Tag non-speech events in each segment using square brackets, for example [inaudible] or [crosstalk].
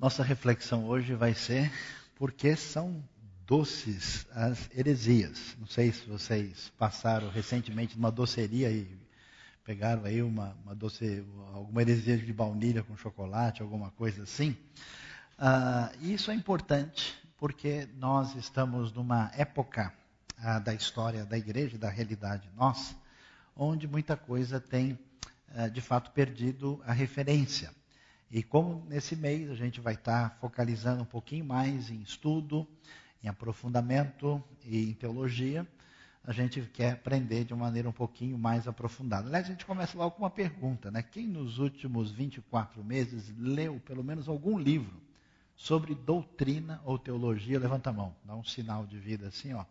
Nossa reflexão hoje vai ser por que são doces as heresias. Não sei se vocês passaram recentemente numa doceria e pegaram aí uma, uma doce, alguma heresia de baunilha com chocolate, alguma coisa assim. Uh, isso é importante porque nós estamos numa época uh, da história da igreja, da realidade nossa, onde muita coisa tem uh, de fato perdido a referência. E como nesse mês a gente vai estar focalizando um pouquinho mais em estudo, em aprofundamento e em teologia, a gente quer aprender de uma maneira um pouquinho mais aprofundada. Aliás, a gente começa logo com uma pergunta, né? Quem nos últimos 24 meses leu pelo menos algum livro sobre doutrina ou teologia? Levanta a mão, dá um sinal de vida assim, ó.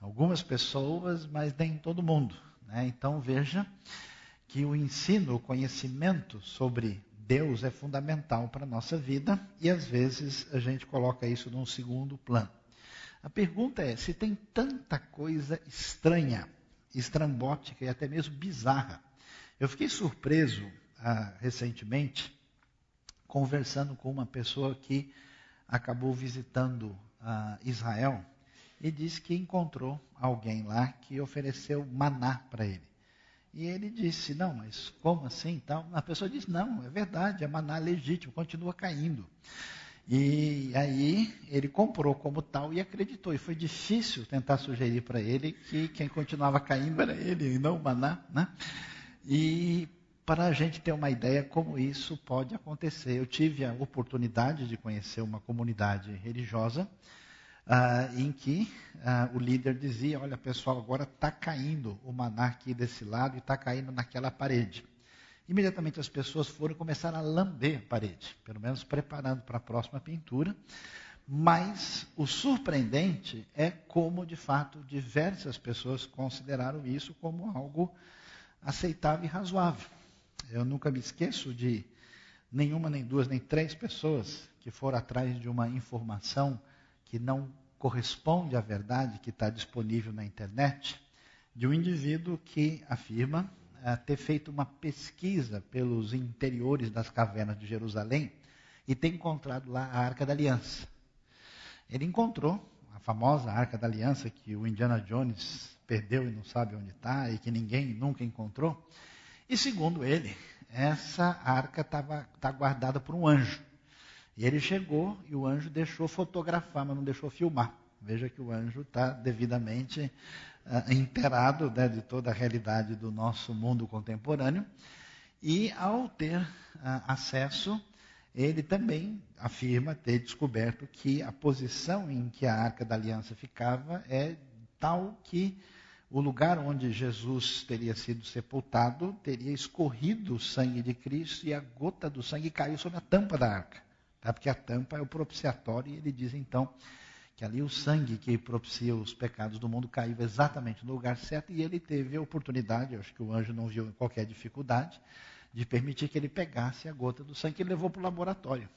Algumas pessoas, mas nem todo mundo. Né? Então veja que o ensino, o conhecimento sobre Deus é fundamental para a nossa vida e às vezes a gente coloca isso num segundo plano. A pergunta é: se tem tanta coisa estranha, estrambótica e até mesmo bizarra. Eu fiquei surpreso ah, recentemente, conversando com uma pessoa que acabou visitando ah, Israel e disse que encontrou alguém lá que ofereceu maná para ele. E ele disse, não, mas como assim? Então, a pessoa disse, não, é verdade, é maná legítimo, continua caindo. E aí ele comprou como tal e acreditou. E foi difícil tentar sugerir para ele que quem continuava caindo era ele e não o maná. Né? E para a gente ter uma ideia como isso pode acontecer, eu tive a oportunidade de conhecer uma comunidade religiosa ah, em que ah, o líder dizia: Olha, pessoal, agora está caindo o maná aqui desse lado e está caindo naquela parede. Imediatamente as pessoas foram começar a lamber a parede, pelo menos preparando para a próxima pintura. Mas o surpreendente é como, de fato, diversas pessoas consideraram isso como algo aceitável e razoável. Eu nunca me esqueço de nenhuma, nem duas, nem três pessoas que foram atrás de uma informação que não corresponde à verdade que está disponível na internet, de um indivíduo que afirma uh, ter feito uma pesquisa pelos interiores das cavernas de Jerusalém e ter encontrado lá a Arca da Aliança. Ele encontrou a famosa Arca da Aliança que o Indiana Jones perdeu e não sabe onde está e que ninguém nunca encontrou. E segundo ele, essa arca estava tá guardada por um anjo. E ele chegou e o anjo deixou fotografar, mas não deixou filmar. Veja que o anjo está devidamente uh, inteirado né, de toda a realidade do nosso mundo contemporâneo. E ao ter uh, acesso, ele também afirma ter descoberto que a posição em que a arca da aliança ficava é tal que o lugar onde Jesus teria sido sepultado teria escorrido o sangue de Cristo e a gota do sangue caiu sobre a tampa da arca. Tá? Porque a tampa é o propiciatório e ele diz então que ali o sangue que propicia os pecados do mundo caiu exatamente no lugar certo e ele teve a oportunidade, acho que o anjo não viu qualquer dificuldade, de permitir que ele pegasse a gota do sangue que ele levou para o laboratório.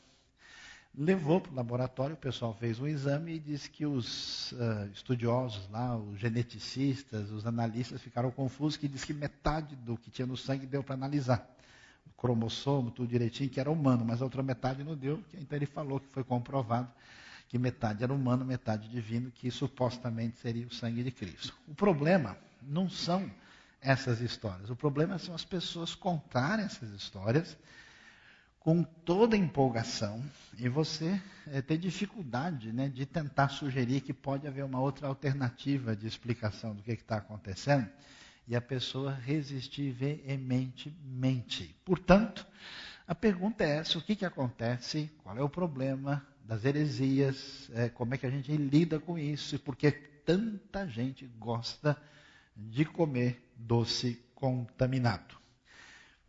Levou para o laboratório, o pessoal fez um exame e disse que os uh, estudiosos lá, os geneticistas, os analistas ficaram confusos, que diz que metade do que tinha no sangue deu para analisar cromossomo, tudo direitinho, que era humano, mas a outra metade não deu. Então ele falou que foi comprovado que metade era humano, metade divino, que supostamente seria o sangue de Cristo. O problema não são essas histórias. O problema são as pessoas contarem essas histórias com toda empolgação e você é, ter dificuldade né, de tentar sugerir que pode haver uma outra alternativa de explicação do que está acontecendo e a pessoa resistir veementemente. Portanto, a pergunta é essa: o que, que acontece? Qual é o problema das heresias? É, como é que a gente lida com isso? E por que tanta gente gosta de comer doce contaminado?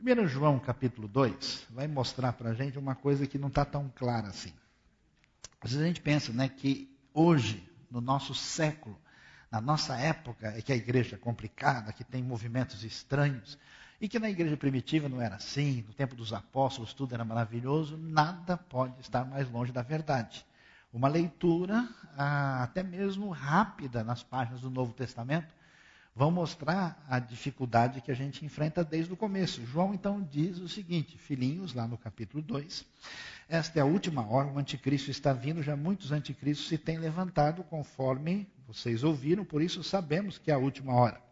1 João capítulo 2 vai mostrar para a gente uma coisa que não está tão clara assim. Às vezes a gente pensa né, que hoje, no nosso século, na nossa época é que a igreja é complicada, que tem movimentos estranhos, e que na igreja primitiva não era assim, no tempo dos apóstolos tudo era maravilhoso, nada pode estar mais longe da verdade. Uma leitura, ah, até mesmo rápida, nas páginas do Novo Testamento, vão mostrar a dificuldade que a gente enfrenta desde o começo. João então diz o seguinte, filhinhos, lá no capítulo 2, Esta é a última hora, o anticristo está vindo, já muitos anticristos se têm levantado, conforme vocês ouviram, por isso sabemos que é a última hora.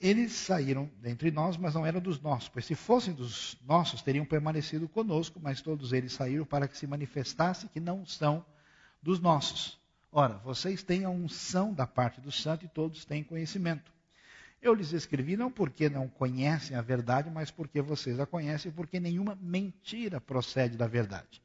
Eles saíram dentre nós, mas não eram dos nossos, pois se fossem dos nossos, teriam permanecido conosco, mas todos eles saíram para que se manifestasse que não são dos nossos. Ora, vocês têm a unção da parte do santo e todos têm conhecimento. Eu lhes escrevi não porque não conhecem a verdade, mas porque vocês a conhecem, porque nenhuma mentira procede da verdade.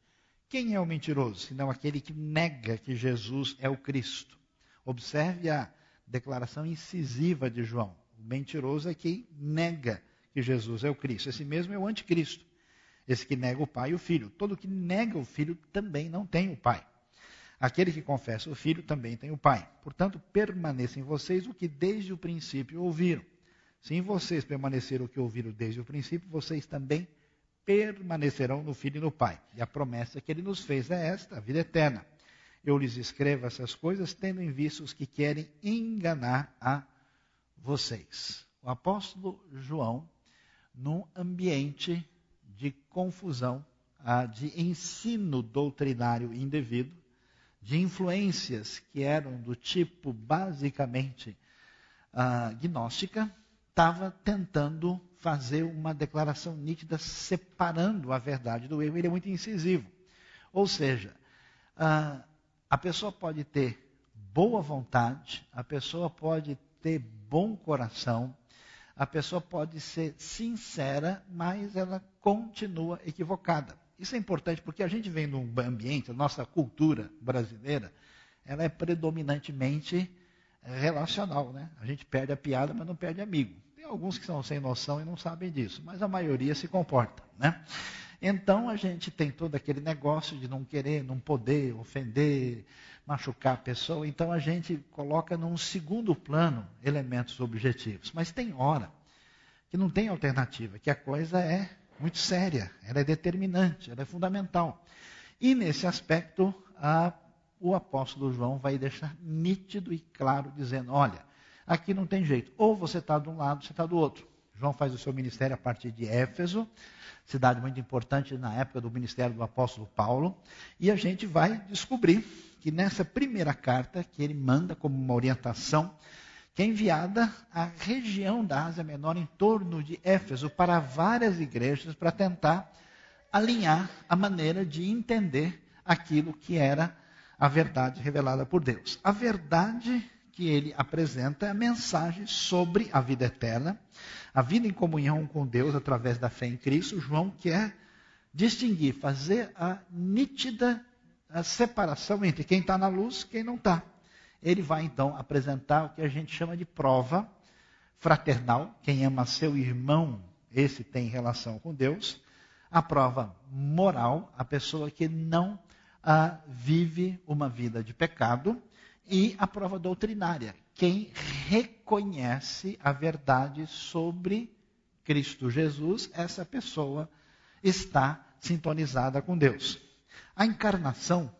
Quem é o mentiroso, senão aquele que nega que Jesus é o Cristo? Observe a declaração incisiva de João. O mentiroso é quem nega que Jesus é o Cristo. Esse mesmo é o anticristo. Esse que nega o Pai e o Filho. Todo que nega o Filho também não tem o Pai. Aquele que confessa o Filho também tem o Pai. Portanto, permaneça em vocês o que desde o princípio ouviram. Se em vocês permanecer o que ouviram desde o princípio, vocês também permanecerão no Filho e no Pai. E a promessa que ele nos fez é esta, a vida eterna. Eu lhes escrevo essas coisas tendo em vista os que querem enganar a vocês. O apóstolo João, num ambiente de confusão, ah, de ensino doutrinário indevido, de influências que eram do tipo basicamente uh, gnóstica, estava tentando fazer uma declaração nítida separando a verdade do erro. Ele é muito incisivo. Ou seja, uh, a pessoa pode ter boa vontade, a pessoa pode ter bom coração, a pessoa pode ser sincera, mas ela continua equivocada. Isso é importante porque a gente vem num ambiente, a nossa cultura brasileira, ela é predominantemente relacional, né? A gente perde a piada, mas não perde amigo. Tem alguns que são sem noção e não sabem disso, mas a maioria se comporta, né? Então a gente tem todo aquele negócio de não querer, não poder ofender, machucar a pessoa. Então a gente coloca num segundo plano elementos objetivos. Mas tem hora que não tem alternativa, que a coisa é muito séria, ela é determinante, ela é fundamental. E nesse aspecto, a, o apóstolo João vai deixar nítido e claro, dizendo: olha, aqui não tem jeito, ou você está de um lado, você está do outro. João faz o seu ministério a partir de Éfeso, cidade muito importante na época do ministério do apóstolo Paulo, e a gente vai descobrir que nessa primeira carta que ele manda como uma orientação que é enviada à região da Ásia Menor, em torno de Éfeso, para várias igrejas, para tentar alinhar a maneira de entender aquilo que era a verdade revelada por Deus. A verdade que ele apresenta é a mensagem sobre a vida eterna, a vida em comunhão com Deus através da fé em Cristo. João quer distinguir, fazer a nítida a separação entre quem está na luz e quem não está ele vai então apresentar o que a gente chama de prova fraternal. Quem ama seu irmão, esse tem relação com Deus. A prova moral, a pessoa que não ah, vive uma vida de pecado. E a prova doutrinária, quem reconhece a verdade sobre Cristo Jesus, essa pessoa está sintonizada com Deus. A encarnação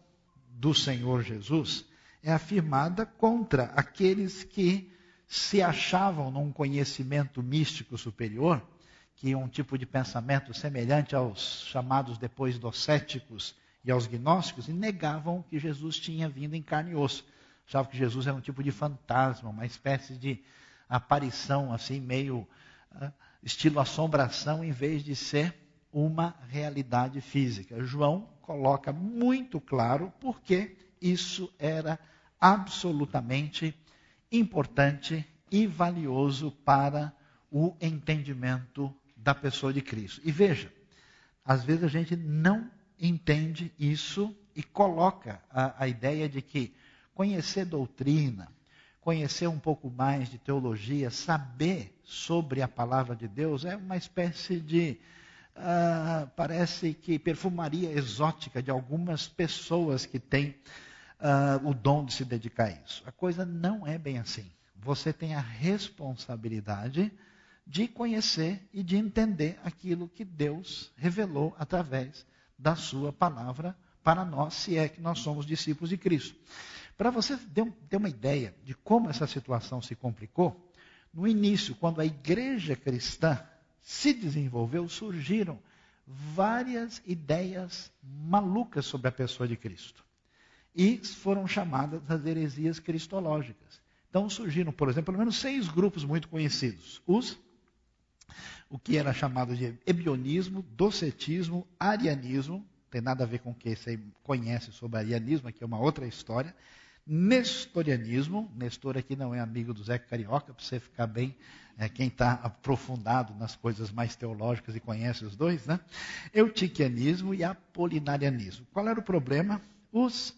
do Senhor Jesus é afirmada contra aqueles que se achavam num conhecimento místico superior, que é um tipo de pensamento semelhante aos chamados depois docéticos e aos gnósticos, e negavam que Jesus tinha vindo em carne e osso. Achavam que Jesus era um tipo de fantasma, uma espécie de aparição, assim, meio uh, estilo assombração, em vez de ser uma realidade física. João coloca muito claro porque isso era absolutamente importante e valioso para o entendimento da pessoa de Cristo. E veja, às vezes a gente não entende isso e coloca a, a ideia de que conhecer doutrina, conhecer um pouco mais de teologia, saber sobre a palavra de Deus é uma espécie de Uh, parece que perfumaria exótica de algumas pessoas que têm uh, o dom de se dedicar a isso. A coisa não é bem assim. Você tem a responsabilidade de conhecer e de entender aquilo que Deus revelou através da sua palavra para nós, se é que nós somos discípulos de Cristo. Para você ter uma ideia de como essa situação se complicou, no início, quando a igreja cristã se desenvolveu, surgiram várias ideias malucas sobre a pessoa de Cristo. E foram chamadas as heresias cristológicas. Então surgiram, por exemplo, pelo menos seis grupos muito conhecidos. Os o que era chamado de ebionismo, docetismo, arianismo, tem nada a ver com o que você conhece sobre arianismo, aqui é uma outra história. Nestorianismo, Nestor aqui não é amigo do Zé Carioca, para você ficar bem, é, quem está aprofundado nas coisas mais teológicas e conhece os dois, né? Eutiquianismo e apolinarianismo. Qual era o problema? Os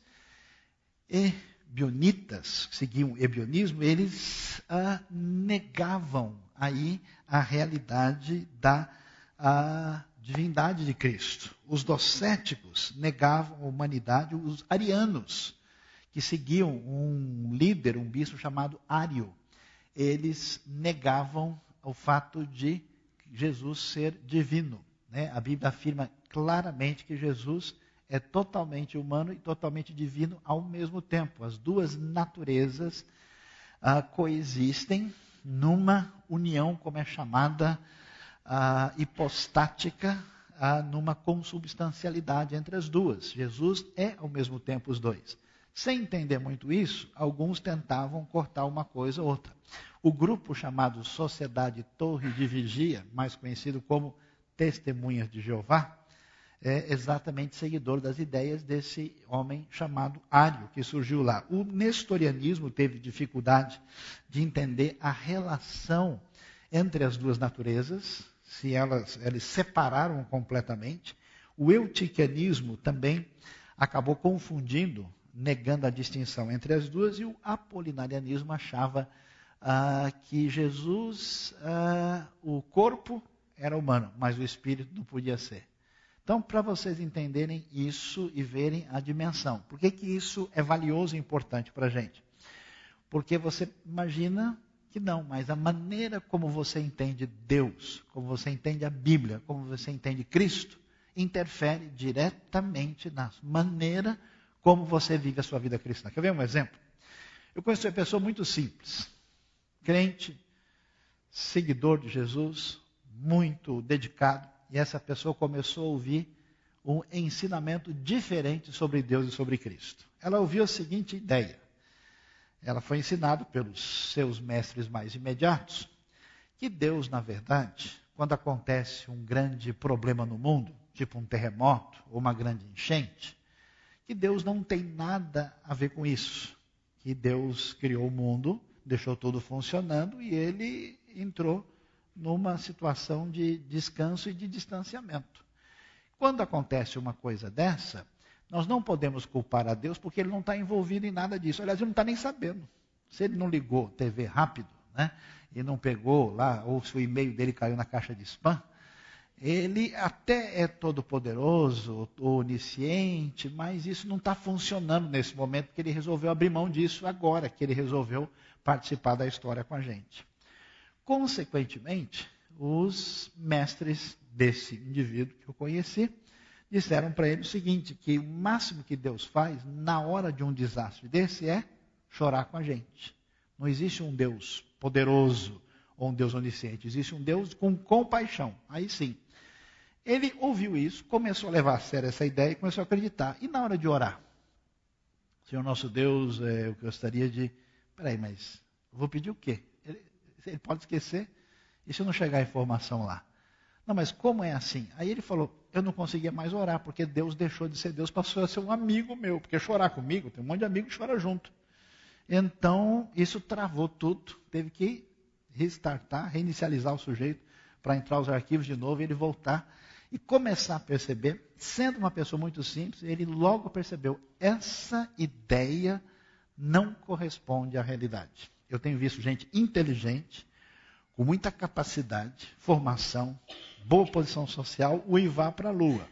ebionitas, que seguiam o ebionismo, eles ah, negavam aí a realidade da a divindade de Cristo. Os docéticos negavam a humanidade, os arianos que seguiam um líder, um bispo chamado Ário, eles negavam o fato de Jesus ser divino. Né? A Bíblia afirma claramente que Jesus é totalmente humano e totalmente divino ao mesmo tempo. As duas naturezas ah, coexistem numa união, como é chamada, ah, hipostática, ah, numa consubstancialidade entre as duas. Jesus é ao mesmo tempo os dois. Sem entender muito isso, alguns tentavam cortar uma coisa ou outra. O grupo chamado Sociedade Torre de Vigia, mais conhecido como Testemunhas de Jeová, é exatamente seguidor das ideias desse homem chamado Ário, que surgiu lá. O nestorianismo teve dificuldade de entender a relação entre as duas naturezas, se elas, separaram completamente. O eutiquianismo também acabou confundindo negando a distinção entre as duas, e o apolinarianismo achava ah, que Jesus, ah, o corpo era humano, mas o espírito não podia ser. Então, para vocês entenderem isso e verem a dimensão, por que, que isso é valioso e importante para a gente? Porque você imagina que não, mas a maneira como você entende Deus, como você entende a Bíblia, como você entende Cristo, interfere diretamente na maneira como você vive a sua vida cristã. Quer ver um exemplo? Eu conheço uma pessoa muito simples, crente, seguidor de Jesus, muito dedicado, e essa pessoa começou a ouvir um ensinamento diferente sobre Deus e sobre Cristo. Ela ouviu a seguinte ideia. Ela foi ensinada pelos seus mestres mais imediatos que Deus, na verdade, quando acontece um grande problema no mundo, tipo um terremoto ou uma grande enchente, que Deus não tem nada a ver com isso. Que Deus criou o mundo, deixou tudo funcionando e ele entrou numa situação de descanso e de distanciamento. Quando acontece uma coisa dessa, nós não podemos culpar a Deus porque ele não está envolvido em nada disso. Aliás, ele não está nem sabendo. Se ele não ligou TV rápido, né, e não pegou lá, ou se o e-mail dele caiu na caixa de spam, ele até é todo-poderoso, onisciente, mas isso não está funcionando nesse momento, porque ele resolveu abrir mão disso agora, que ele resolveu participar da história com a gente. Consequentemente, os mestres desse indivíduo que eu conheci disseram para ele o seguinte: que o máximo que Deus faz na hora de um desastre desse é chorar com a gente. Não existe um Deus poderoso ou um Deus onisciente, existe um Deus com compaixão. Aí sim. Ele ouviu isso, começou a levar a sério essa ideia e começou a acreditar. E na hora de orar? Senhor nosso Deus, é, eu gostaria de. Peraí, mas vou pedir o quê? Ele, pode esquecer. E se não chegar a informação lá? Não, mas como é assim? Aí ele falou: eu não conseguia mais orar, porque Deus deixou de ser Deus, passou a ser um amigo meu. Porque chorar comigo, tem um monte de amigo que chora junto. Então, isso travou tudo. Teve que restartar, reinicializar o sujeito para entrar os arquivos de novo e ele voltar e começar a perceber, sendo uma pessoa muito simples, ele logo percebeu: essa ideia não corresponde à realidade. Eu tenho visto gente inteligente, com muita capacidade, formação, boa posição social, uivar para a lua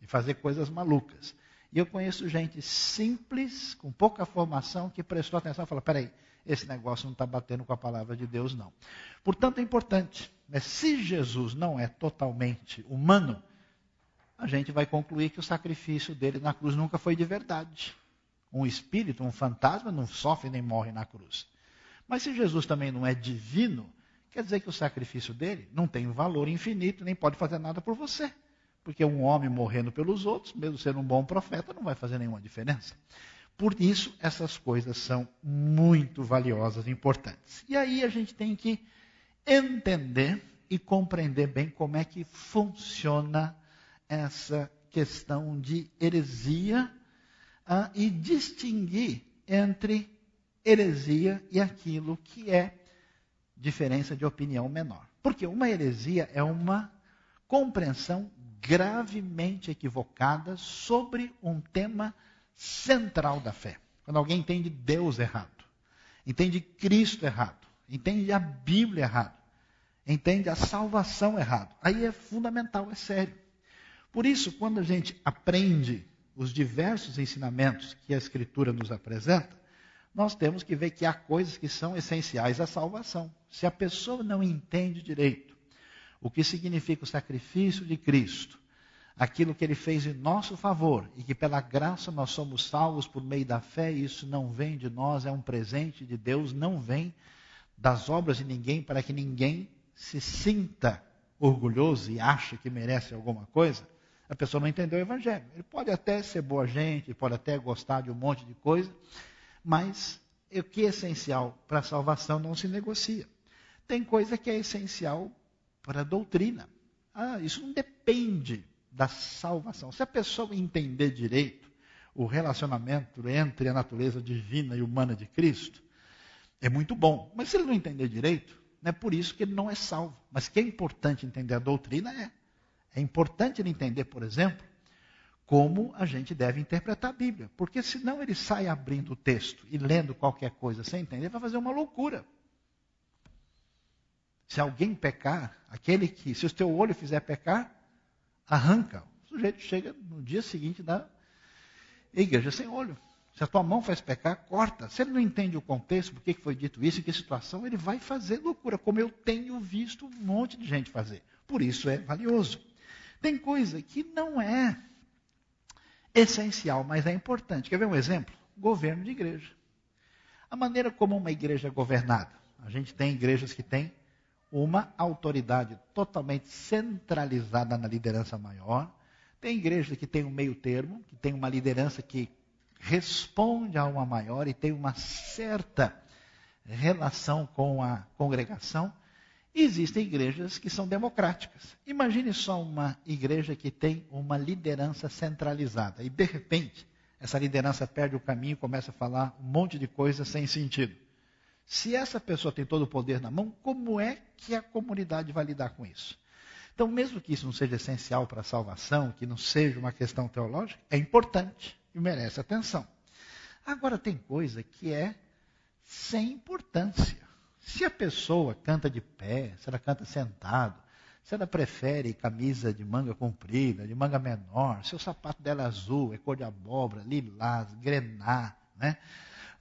e fazer coisas malucas. E eu conheço gente simples, com pouca formação, que prestou atenção e falou: peraí, esse negócio não está batendo com a palavra de Deus, não. Portanto, é importante. Né? Se Jesus não é totalmente humano, a gente vai concluir que o sacrifício dele na cruz nunca foi de verdade. Um espírito, um fantasma, não sofre nem morre na cruz. Mas se Jesus também não é divino, quer dizer que o sacrifício dele não tem valor infinito, nem pode fazer nada por você. Porque um homem morrendo pelos outros, mesmo sendo um bom profeta, não vai fazer nenhuma diferença. Por isso, essas coisas são muito valiosas e importantes. E aí a gente tem que entender e compreender bem como é que funciona essa questão de heresia uh, e distinguir entre heresia e aquilo que é diferença de opinião menor. Porque uma heresia é uma compreensão gravemente equivocada sobre um tema central da fé. Quando alguém entende Deus errado, entende Cristo errado, entende a Bíblia errado, entende a salvação errado, aí é fundamental, é sério. Por isso, quando a gente aprende os diversos ensinamentos que a Escritura nos apresenta, nós temos que ver que há coisas que são essenciais à salvação. Se a pessoa não entende direito o que significa o sacrifício de Cristo, aquilo que ele fez em nosso favor e que pela graça nós somos salvos por meio da fé, isso não vem de nós, é um presente de Deus, não vem das obras de ninguém para que ninguém se sinta orgulhoso e ache que merece alguma coisa. A pessoa não entendeu o evangelho. Ele pode até ser boa gente, pode até gostar de um monte de coisa, mas o que é essencial para a salvação não se negocia. Tem coisa que é essencial para a doutrina. Ah, isso não depende da salvação. Se a pessoa entender direito o relacionamento entre a natureza divina e humana de Cristo, é muito bom. Mas se ele não entender direito, não é por isso que ele não é salvo. Mas que é importante entender a doutrina é. É importante ele entender, por exemplo, como a gente deve interpretar a Bíblia. Porque senão ele sai abrindo o texto e lendo qualquer coisa sem entender, vai fazer uma loucura. Se alguém pecar, aquele que, se o teu olho fizer pecar, arranca. O sujeito chega no dia seguinte da igreja sem olho. Se a tua mão faz pecar, corta. Se ele não entende o contexto, por que foi dito isso, em que situação, ele vai fazer loucura, como eu tenho visto um monte de gente fazer. Por isso é valioso. Tem coisa que não é essencial, mas é importante. Quer ver um exemplo? Governo de igreja. A maneira como uma igreja é governada. A gente tem igrejas que têm uma autoridade totalmente centralizada na liderança maior. Tem igreja que tem um meio termo, que tem uma liderança que responde a uma maior e tem uma certa relação com a congregação. Existem igrejas que são democráticas. Imagine só uma igreja que tem uma liderança centralizada e de repente essa liderança perde o caminho e começa a falar um monte de coisas sem sentido. Se essa pessoa tem todo o poder na mão, como é que a comunidade vai lidar com isso? Então, mesmo que isso não seja essencial para a salvação, que não seja uma questão teológica, é importante e merece atenção. Agora, tem coisa que é sem importância. Se a pessoa canta de pé, se ela canta sentado, se ela prefere camisa de manga comprida, de manga menor, se o sapato dela é azul, é cor de abóbora, lilás, grená, né?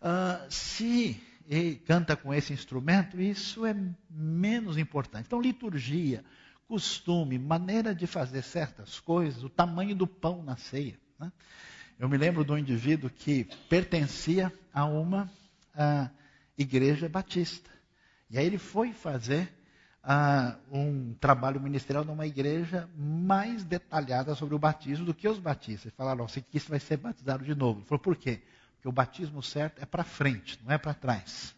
Uh, se canta com esse instrumento, isso é menos importante. Então, liturgia, costume, maneira de fazer certas coisas, o tamanho do pão na ceia. Né? Eu me lembro de um indivíduo que pertencia a uma a, igreja batista. E aí ele foi fazer a, um trabalho ministerial numa igreja mais detalhada sobre o batismo do que os batistas. Falaram, você que isso vai ser batizado de novo. Ele falou, por quê? Porque o batismo certo é para frente, não é para trás.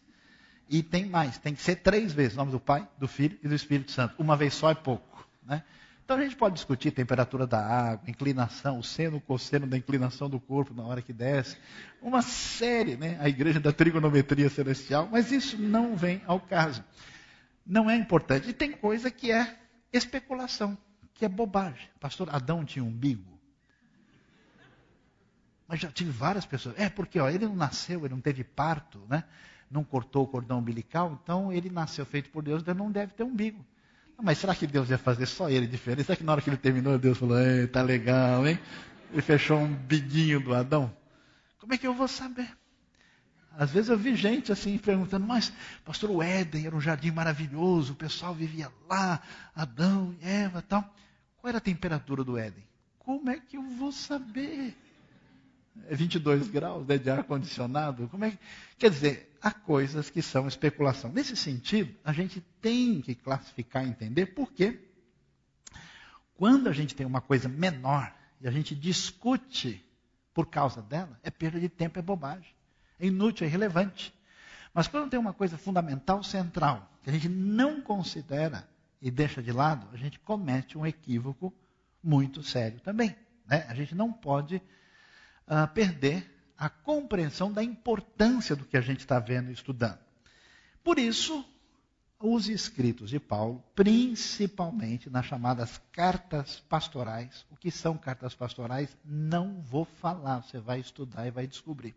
E tem mais, tem que ser três vezes, o nome do Pai, do Filho e do Espírito Santo. Uma vez só é pouco. Né? Então a gente pode discutir temperatura da água, inclinação, o seno, o cosseno da inclinação do corpo na hora que desce. Uma série, né? a igreja da trigonometria celestial, mas isso não vem ao caso. Não é importante. E tem coisa que é especulação, que é bobagem. Pastor Adão tinha um umbigo. Mas já tive várias pessoas. É porque ó, ele não nasceu, ele não teve parto, né? não cortou o cordão umbilical, então ele nasceu feito por Deus, então não deve ter umbigo. Mas será que Deus ia fazer só ele diferente? Será que na hora que ele terminou, Deus falou, tá legal, hein? Ele fechou um biguinho do Adão? Como é que eu vou saber? Às vezes eu vi gente assim perguntando, mas pastor, o Éden era um jardim maravilhoso, o pessoal vivia lá, Adão e Eva tal. Qual era a temperatura do Éden? Como é que eu vou saber? é 22 graus né, de ar-condicionado. Como é que... Quer dizer, há coisas que são especulação. Nesse sentido, a gente tem que classificar e entender por quê. Quando a gente tem uma coisa menor e a gente discute por causa dela, é perda de tempo, é bobagem. É inútil, é irrelevante. Mas quando tem uma coisa fundamental, central, que a gente não considera e deixa de lado, a gente comete um equívoco muito sério também. Né? A gente não pode uh, perder a compreensão da importância do que a gente está vendo e estudando. Por isso, os escritos de Paulo, principalmente nas chamadas cartas pastorais. O que são cartas pastorais? Não vou falar, você vai estudar e vai descobrir.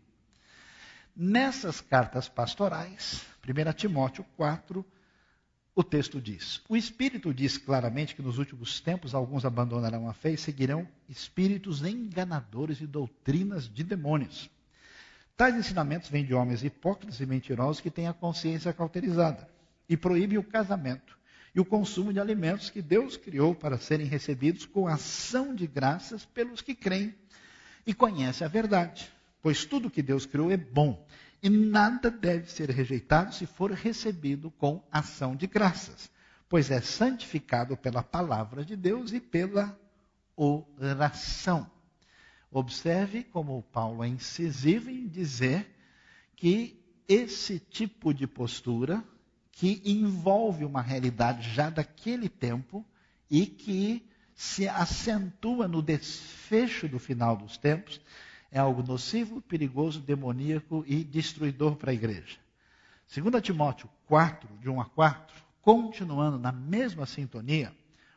Nessas cartas pastorais, 1 Timóteo 4, o texto diz: O Espírito diz claramente que nos últimos tempos alguns abandonarão a fé e seguirão espíritos enganadores e doutrinas de demônios. Tais ensinamentos vêm de homens hipócritas e mentirosos que têm a consciência cauterizada e proíbe o casamento e o consumo de alimentos que Deus criou para serem recebidos com ação de graças pelos que creem e conhecem a verdade. Pois tudo que Deus criou é bom e nada deve ser rejeitado se for recebido com ação de graças, pois é santificado pela palavra de Deus e pela oração. Observe como Paulo é incisivo em dizer que esse tipo de postura que envolve uma realidade já daquele tempo e que se acentua no desfecho do final dos tempos, é algo nocivo, perigoso, demoníaco e destruidor para a igreja. 2 Timóteo 4, de 1 a 4, continuando na mesma sintonia,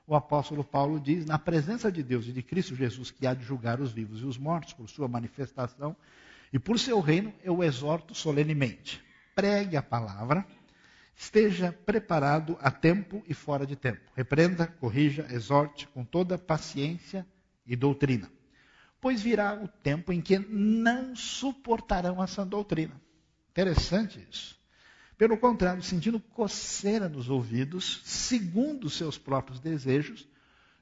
o apóstolo Paulo diz: Na presença de Deus e de Cristo Jesus, que há de julgar os vivos e os mortos por sua manifestação e por seu reino, eu exorto solenemente. Pregue a palavra Esteja preparado a tempo e fora de tempo. Repreenda, corrija, exorte com toda paciência e doutrina. Pois virá o tempo em que não suportarão essa doutrina. Interessante isso. Pelo contrário, sentindo coceira nos ouvidos, segundo seus próprios desejos,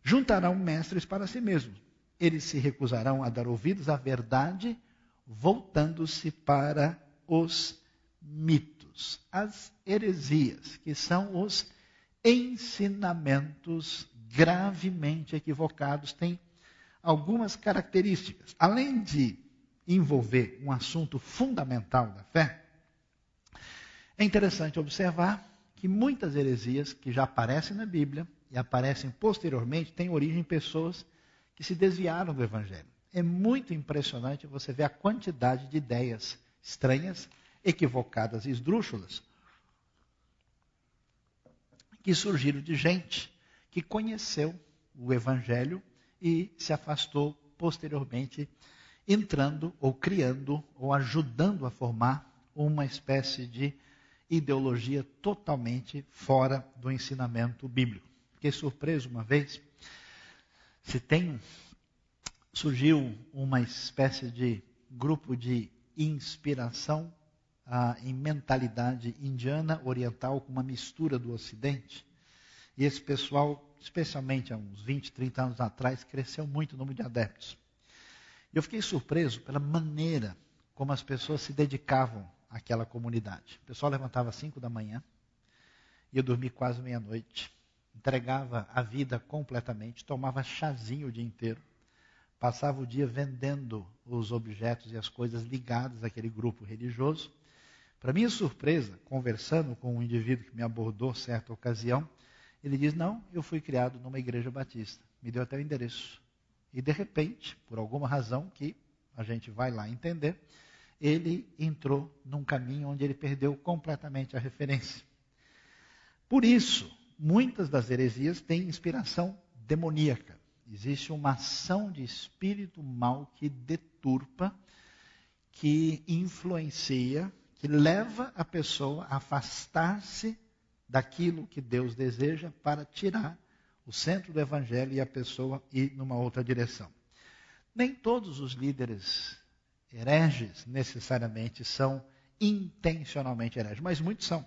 juntarão mestres para si mesmos. Eles se recusarão a dar ouvidos à verdade, voltando-se para os mitos, as heresias, que são os ensinamentos gravemente equivocados, têm algumas características. Além de envolver um assunto fundamental da fé, é interessante observar que muitas heresias que já aparecem na Bíblia e aparecem posteriormente têm origem em pessoas que se desviaram do Evangelho. É muito impressionante você ver a quantidade de ideias estranhas equivocadas e esdrúxulas que surgiram de gente que conheceu o Evangelho e se afastou posteriormente, entrando ou criando ou ajudando a formar uma espécie de ideologia totalmente fora do ensinamento bíblico. Fiquei surpreso uma vez. Se tem surgiu uma espécie de grupo de inspiração ah, em mentalidade indiana, oriental, com uma mistura do Ocidente. E esse pessoal, especialmente há uns 20, 30 anos atrás, cresceu muito o número de adeptos. Eu fiquei surpreso pela maneira como as pessoas se dedicavam àquela comunidade. O pessoal levantava às 5 da manhã, ia dormir quase meia-noite, entregava a vida completamente, tomava chazinho o dia inteiro, passava o dia vendendo os objetos e as coisas ligadas àquele grupo religioso para minha surpresa, conversando com um indivíduo que me abordou certa ocasião, ele diz: Não, eu fui criado numa igreja batista. Me deu até o endereço. E de repente, por alguma razão que a gente vai lá entender, ele entrou num caminho onde ele perdeu completamente a referência. Por isso, muitas das heresias têm inspiração demoníaca. Existe uma ação de espírito mal que deturpa, que influencia que leva a pessoa a afastar-se daquilo que Deus deseja para tirar o centro do evangelho e a pessoa ir numa outra direção. Nem todos os líderes hereges necessariamente são intencionalmente hereges, mas muitos são.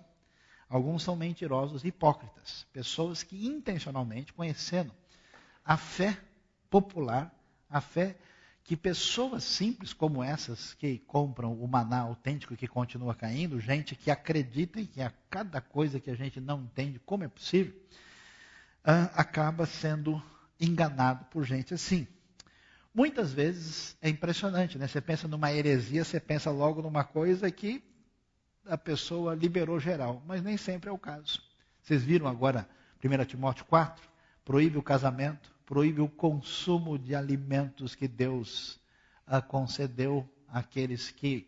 Alguns são mentirosos hipócritas, pessoas que intencionalmente, conhecendo a fé popular, a fé que pessoas simples como essas que compram o maná autêntico que continua caindo, gente que acredita que a cada coisa que a gente não entende como é possível, uh, acaba sendo enganado por gente assim. Muitas vezes é impressionante, né? Você pensa numa heresia, você pensa logo numa coisa que a pessoa liberou geral, mas nem sempre é o caso. Vocês viram agora 1 Timóteo 4? Proíbe o casamento, proíbe o consumo de alimentos que Deus ah, concedeu àqueles que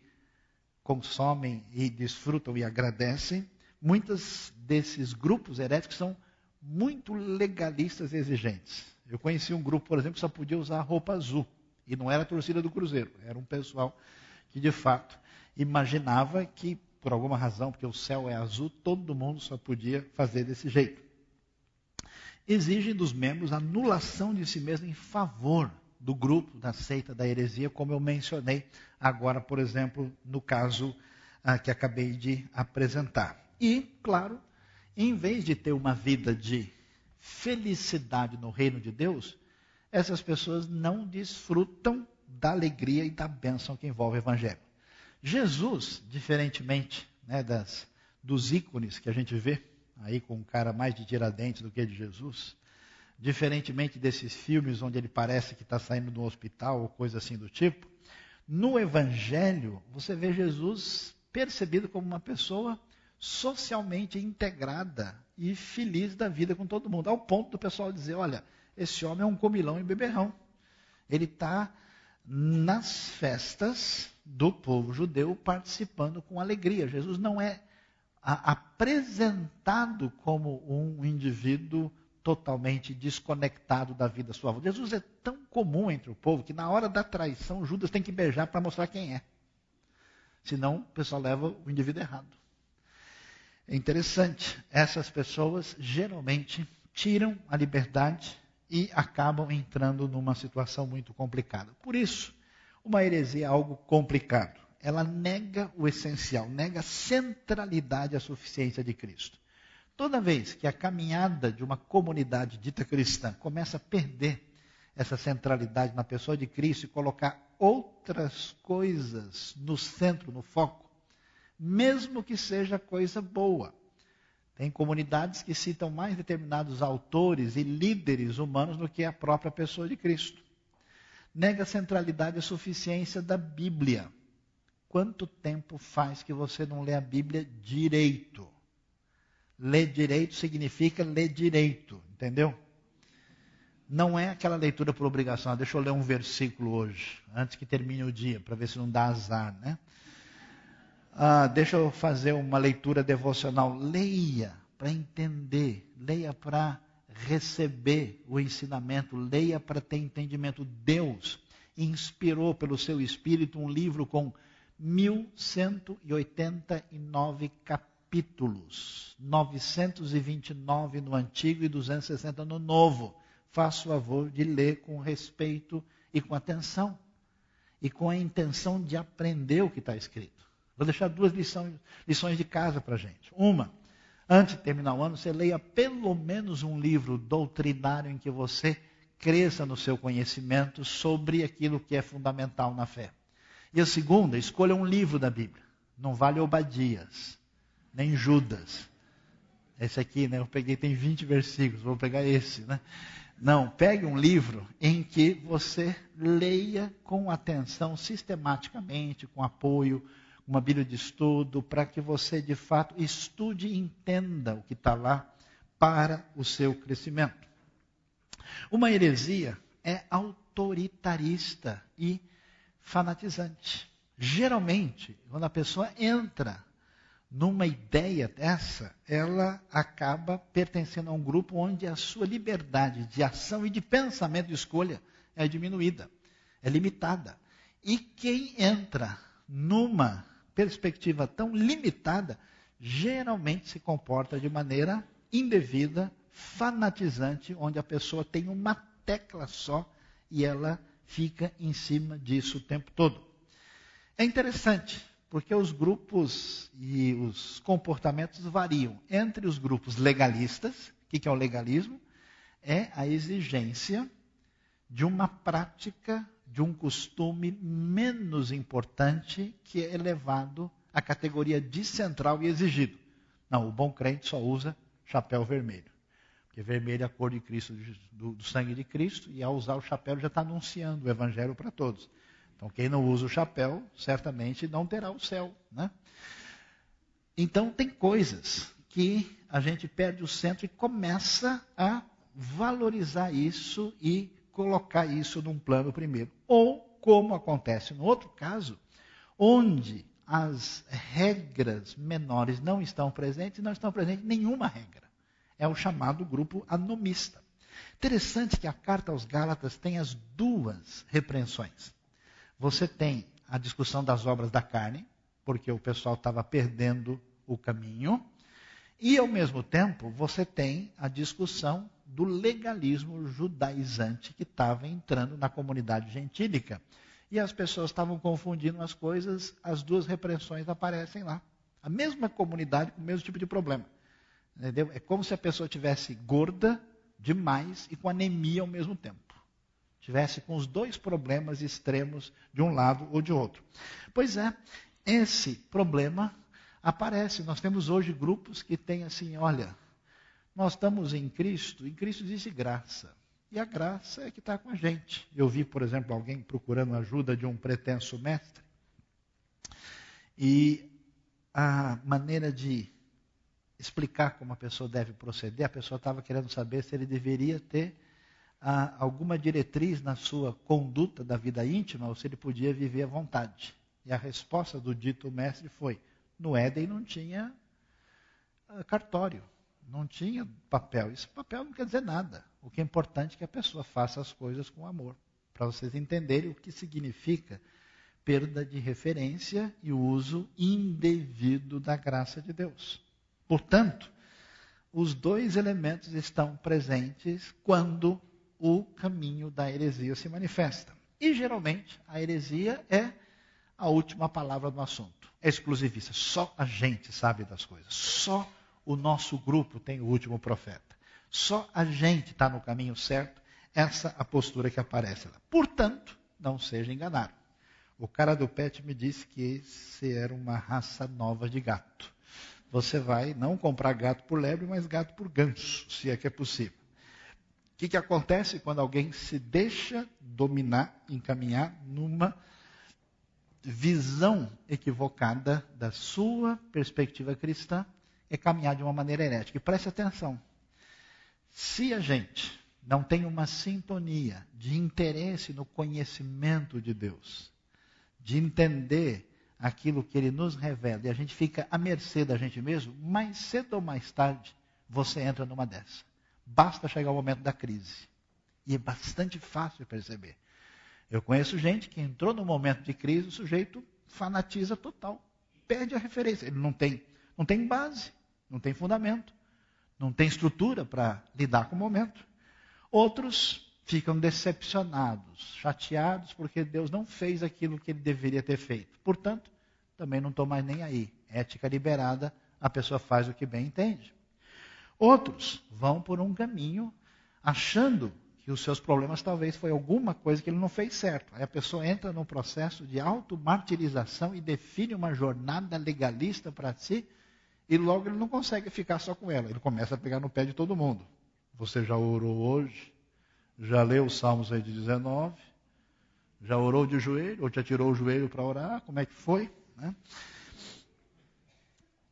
consomem e desfrutam e agradecem. Muitos desses grupos heréticos são muito legalistas e exigentes. Eu conheci um grupo, por exemplo, que só podia usar roupa azul. E não era a torcida do Cruzeiro, era um pessoal que de fato imaginava que, por alguma razão, porque o céu é azul, todo mundo só podia fazer desse jeito. Exigem dos membros anulação de si mesmo em favor do grupo, da seita, da heresia, como eu mencionei agora, por exemplo, no caso ah, que acabei de apresentar. E, claro, em vez de ter uma vida de felicidade no reino de Deus, essas pessoas não desfrutam da alegria e da bênção que envolve o Evangelho. Jesus, diferentemente né, das, dos ícones que a gente vê, aí com um cara mais de Tiradentes do que de Jesus, diferentemente desses filmes onde ele parece que está saindo do hospital ou coisa assim do tipo, no Evangelho você vê Jesus percebido como uma pessoa socialmente integrada e feliz da vida com todo mundo, ao ponto do pessoal dizer: olha, esse homem é um comilão e beberrão. Ele está nas festas do povo judeu participando com alegria. Jesus não é apresentado como um indivíduo totalmente desconectado da vida sua. Jesus é tão comum entre o povo que na hora da traição Judas tem que beijar para mostrar quem é. Senão o pessoal leva o indivíduo errado. É interessante, essas pessoas geralmente tiram a liberdade e acabam entrando numa situação muito complicada. Por isso, uma heresia é algo complicado. Ela nega o essencial, nega a centralidade, a suficiência de Cristo. Toda vez que a caminhada de uma comunidade dita cristã começa a perder essa centralidade na pessoa de Cristo e colocar outras coisas no centro, no foco, mesmo que seja coisa boa. Tem comunidades que citam mais determinados autores e líderes humanos do que a própria pessoa de Cristo. Nega a centralidade e suficiência da Bíblia. Quanto tempo faz que você não lê a Bíblia direito? Ler direito significa ler direito, entendeu? Não é aquela leitura por obrigação. Ah, deixa eu ler um versículo hoje, antes que termine o dia, para ver se não dá azar, né? Ah, deixa eu fazer uma leitura devocional. Leia para entender, leia para receber o ensinamento, leia para ter entendimento. Deus inspirou pelo seu espírito um livro com 1189 capítulos, 929 no Antigo e 260 no Novo. Faça o favor de ler com respeito e com atenção, e com a intenção de aprender o que está escrito. Vou deixar duas lições, lições de casa para a gente. Uma, antes de terminar o ano, você leia pelo menos um livro doutrinário em que você cresça no seu conhecimento sobre aquilo que é fundamental na fé. E a segunda, escolha um livro da Bíblia. Não vale Obadias, nem Judas. Esse aqui, né? Eu peguei, tem 20 versículos, vou pegar esse, né? Não, pegue um livro em que você leia com atenção, sistematicamente, com apoio, uma Bíblia de estudo, para que você de fato estude e entenda o que está lá para o seu crescimento. Uma heresia é autoritarista e fanatizante. Geralmente, quando a pessoa entra numa ideia dessa, ela acaba pertencendo a um grupo onde a sua liberdade de ação e de pensamento e escolha é diminuída, é limitada. E quem entra numa perspectiva tão limitada, geralmente se comporta de maneira indevida, fanatizante, onde a pessoa tem uma tecla só e ela fica em cima disso o tempo todo. É interessante, porque os grupos e os comportamentos variam. Entre os grupos legalistas, o que é o legalismo? É a exigência de uma prática de um costume menos importante que é elevado à categoria de central e exigido. Não, o bom crente só usa chapéu vermelho. porque vermelho é a cor de Cristo, do, do sangue de Cristo, e ao usar o chapéu já está anunciando o evangelho para todos. Então quem não usa o chapéu, certamente não terá o céu. Né? Então tem coisas que a gente perde o centro e começa a valorizar isso e colocar isso num plano primeiro. Ou, como acontece no outro caso, onde as regras menores não estão presentes, não estão presentes nenhuma regra. É o chamado grupo anomista. Interessante que a carta aos Gálatas tem as duas repreensões. Você tem a discussão das obras da carne, porque o pessoal estava perdendo o caminho, e ao mesmo tempo você tem a discussão do legalismo judaizante que estava entrando na comunidade gentílica. E as pessoas estavam confundindo as coisas, as duas repressões aparecem lá. A mesma comunidade com o mesmo tipo de problema. Entendeu? É como se a pessoa tivesse gorda demais e com anemia ao mesmo tempo. Tivesse com os dois problemas extremos de um lado ou de outro. Pois é, esse problema aparece. Nós temos hoje grupos que têm assim, olha, nós estamos em Cristo, em Cristo existe graça. E a graça é que está com a gente. Eu vi, por exemplo, alguém procurando ajuda de um pretenso mestre. E a maneira de explicar como a pessoa deve proceder, a pessoa estava querendo saber se ele deveria ter ah, alguma diretriz na sua conduta da vida íntima ou se ele podia viver à vontade. E a resposta do dito mestre foi: no Éden não tinha ah, cartório, não tinha papel. Isso papel não quer dizer nada. O que é importante é que a pessoa faça as coisas com amor. Para vocês entenderem o que significa perda de referência e uso indevido da graça de Deus. Portanto, os dois elementos estão presentes quando o caminho da heresia se manifesta. E geralmente a heresia é a última palavra do assunto. É exclusivista. Só a gente sabe das coisas. Só o nosso grupo tem o último profeta. Só a gente está no caminho certo, essa a postura que aparece lá. Portanto, não seja enganado. O cara do pet me disse que esse era uma raça nova de gato. Você vai não comprar gato por lebre, mas gato por ganso, se é que é possível. O que, que acontece quando alguém se deixa dominar, encaminhar numa visão equivocada da sua perspectiva cristã? É caminhar de uma maneira herética. E preste atenção. Se a gente não tem uma sintonia de interesse no conhecimento de Deus, de entender aquilo que Ele nos revela, e a gente fica à mercê da gente mesmo, mais cedo ou mais tarde você entra numa dessa. Basta chegar o momento da crise. E é bastante fácil perceber. Eu conheço gente que entrou no momento de crise, o sujeito fanatiza total, perde a referência. Ele não tem, não tem base, não tem fundamento não tem estrutura para lidar com o momento. Outros ficam decepcionados, chateados, porque Deus não fez aquilo que ele deveria ter feito. Portanto, também não estou mais nem aí. Ética liberada, a pessoa faz o que bem entende. Outros vão por um caminho achando que os seus problemas talvez foi alguma coisa que ele não fez certo. Aí a pessoa entra num processo de automartirização e define uma jornada legalista para si, e logo ele não consegue ficar só com ela, ele começa a pegar no pé de todo mundo. Você já orou hoje? Já leu os Salmos aí de 19? Já orou de joelho? Ou já tirou o joelho para orar? Como é que foi? Né?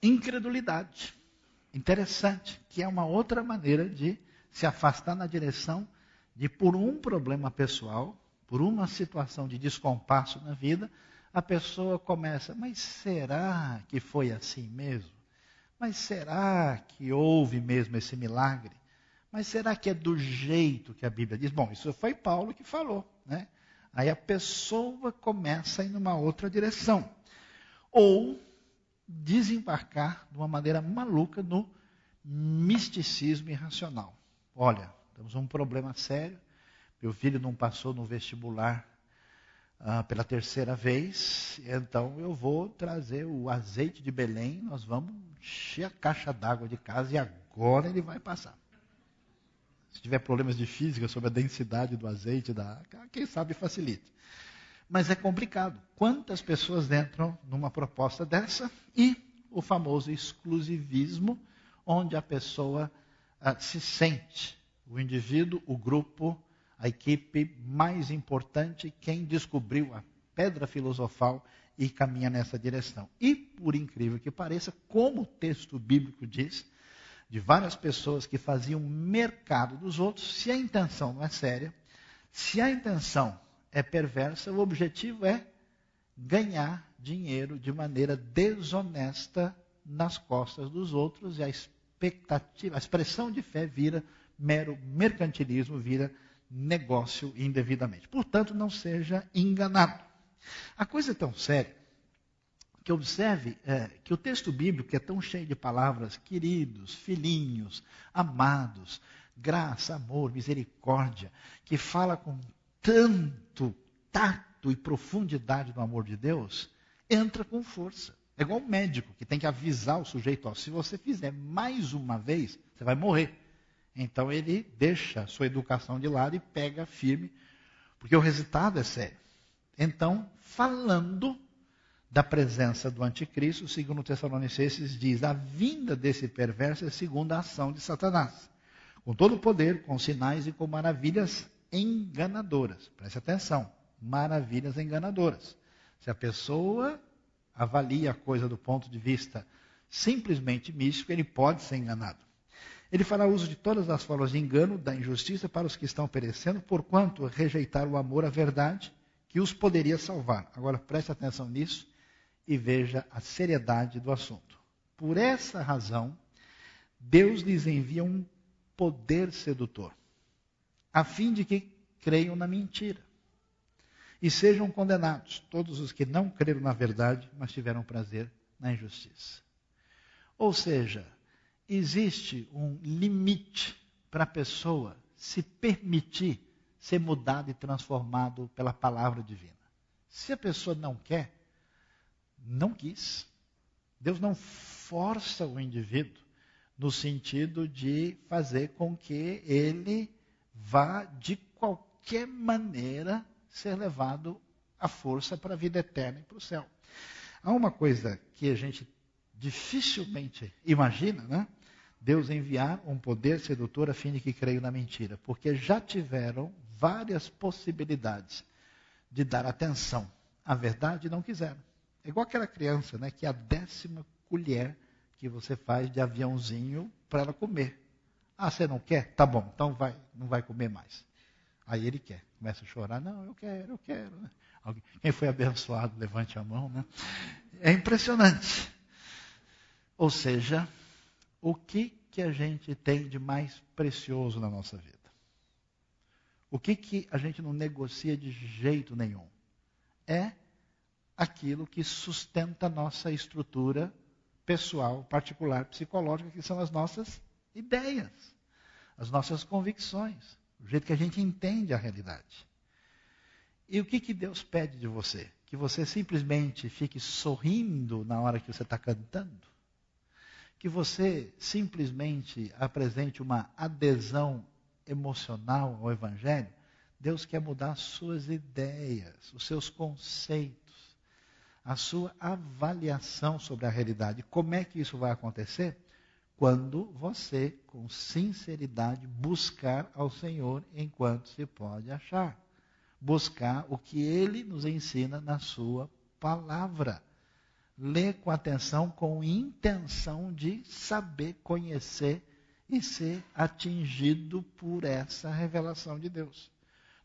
Incredulidade. Interessante, que é uma outra maneira de se afastar na direção de, por um problema pessoal, por uma situação de descompasso na vida, a pessoa começa, mas será que foi assim mesmo? Mas será que houve mesmo esse milagre? Mas será que é do jeito que a Bíblia diz? Bom, isso foi Paulo que falou, né? Aí a pessoa começa a ir numa outra direção. Ou desembarcar de uma maneira maluca no misticismo irracional. Olha, temos um problema sério. Meu filho não passou no vestibular ah, pela terceira vez, então eu vou trazer o azeite de Belém, nós vamos encher a caixa d'água de casa e agora ele vai passar. Se tiver problemas de física sobre a densidade do azeite, da, quem sabe facilite. Mas é complicado. Quantas pessoas entram numa proposta dessa e o famoso exclusivismo, onde a pessoa ah, se sente o indivíduo, o grupo, a equipe mais importante, quem descobriu a pedra filosofal e caminha nessa direção. E, por incrível que pareça, como o texto bíblico diz, de várias pessoas que faziam mercado dos outros, se a intenção não é séria, se a intenção é perversa, o objetivo é ganhar dinheiro de maneira desonesta nas costas dos outros e a expectativa, a expressão de fé vira mero mercantilismo, vira negócio indevidamente. Portanto, não seja enganado. A coisa é tão séria que observe é, que o texto bíblico é tão cheio de palavras queridos, filhinhos, amados, graça, amor, misericórdia, que fala com tanto tato e profundidade do amor de Deus, entra com força. É igual um médico que tem que avisar o sujeito: ó, se você fizer mais uma vez, você vai morrer. Então ele deixa sua educação de lado e pega firme, porque o resultado é sério. Então, falando da presença do anticristo, segundo Tessalonicenses diz, a vinda desse perverso é segundo a ação de Satanás, com todo o poder, com sinais e com maravilhas enganadoras. Preste atenção, maravilhas enganadoras. Se a pessoa avalia a coisa do ponto de vista simplesmente místico, ele pode ser enganado. Ele fará uso de todas as formas de engano, da injustiça para os que estão perecendo, porquanto rejeitar o amor à verdade que os poderia salvar. Agora preste atenção nisso e veja a seriedade do assunto. Por essa razão, Deus lhes envia um poder sedutor, a fim de que creiam na mentira e sejam condenados todos os que não creram na verdade, mas tiveram prazer na injustiça. Ou seja, existe um limite para a pessoa se permitir ser mudado e transformado pela palavra divina. Se a pessoa não quer, não quis. Deus não força o indivíduo no sentido de fazer com que ele vá de qualquer maneira ser levado à força para a vida eterna e para o céu. Há uma coisa que a gente dificilmente imagina, né? Deus enviar um poder sedutor a fim de que creiam na mentira, porque já tiveram várias possibilidades de dar atenção à verdade e não quiseram. É igual aquela criança, né, que é a décima colher que você faz de aviãozinho para ela comer. Ah, você não quer? Tá bom, então vai, não vai comer mais. Aí ele quer, começa a chorar. Não, eu quero, eu quero. Né? Quem foi abençoado, levante a mão. Né? É impressionante. Ou seja, o que, que a gente tem de mais precioso na nossa vida? O que, que a gente não negocia de jeito nenhum? É aquilo que sustenta a nossa estrutura pessoal, particular, psicológica, que são as nossas ideias, as nossas convicções, o jeito que a gente entende a realidade. E o que, que Deus pede de você? Que você simplesmente fique sorrindo na hora que você está cantando? Que você simplesmente apresente uma adesão emocional ao Evangelho? Deus quer mudar as suas ideias, os seus conceitos a sua avaliação sobre a realidade. Como é que isso vai acontecer? Quando você, com sinceridade, buscar ao Senhor enquanto se pode achar. Buscar o que Ele nos ensina na Sua palavra. Ler com atenção, com intenção de saber, conhecer e ser atingido por essa revelação de Deus.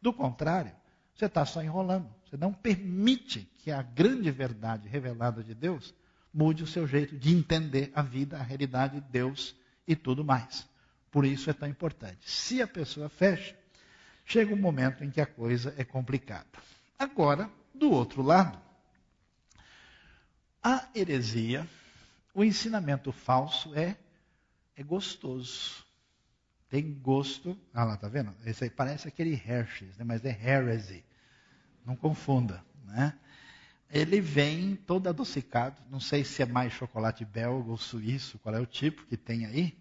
Do contrário, você está só enrolando. Você não permite que a grande verdade revelada de Deus mude o seu jeito de entender a vida, a realidade de Deus e tudo mais. Por isso é tão importante. Se a pessoa fecha, chega um momento em que a coisa é complicada. Agora, do outro lado, a heresia, o ensinamento falso é, é gostoso. Tem gosto. Ah lá, tá vendo? Esse aí parece aquele Hershey's, né? mas é heresy. Não confunda. Né? Ele vem todo adocicado, não sei se é mais chocolate belga ou suíço, qual é o tipo que tem aí.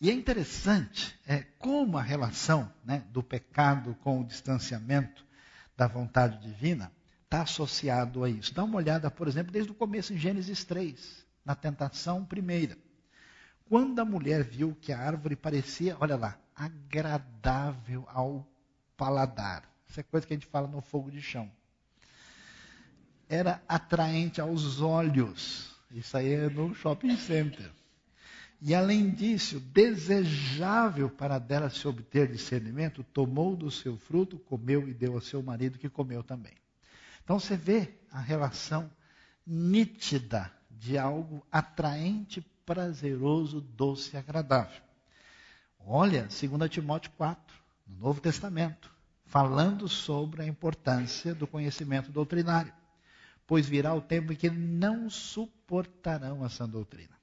E é interessante é, como a relação né, do pecado com o distanciamento da vontade divina está associado a isso. Dá uma olhada, por exemplo, desde o começo em Gênesis 3, na tentação primeira. Quando a mulher viu que a árvore parecia, olha lá, agradável ao paladar. Isso é coisa que a gente fala no fogo de chão. Era atraente aos olhos. Isso aí é no shopping center. E além disso, desejável para dela se obter discernimento, tomou do seu fruto, comeu e deu ao seu marido, que comeu também. Então você vê a relação nítida de algo atraente, prazeroso, doce e agradável. Olha, 2 Timóteo 4, no Novo Testamento, falando sobre a importância do conhecimento doutrinário. Pois virá o tempo em que não suportarão essa doutrina.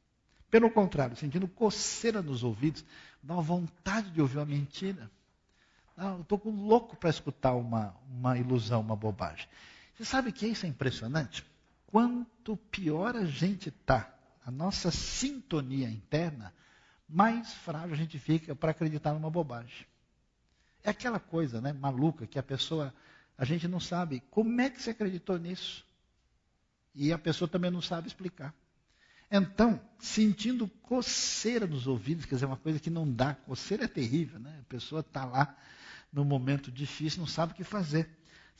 Pelo contrário, sentindo coceira nos ouvidos, dá uma vontade de ouvir uma mentira. Não, estou louco para escutar uma, uma ilusão, uma bobagem. Você sabe que isso é impressionante? Quanto pior a gente está, a nossa sintonia interna, mais frágil a gente fica para acreditar numa bobagem. É aquela coisa, né, maluca, que a pessoa, a gente não sabe como é que você acreditou nisso. E a pessoa também não sabe explicar. Então, sentindo coceira nos ouvidos, quer dizer, uma coisa que não dá, coceira é terrível, né? A pessoa está lá num momento difícil, não sabe o que fazer.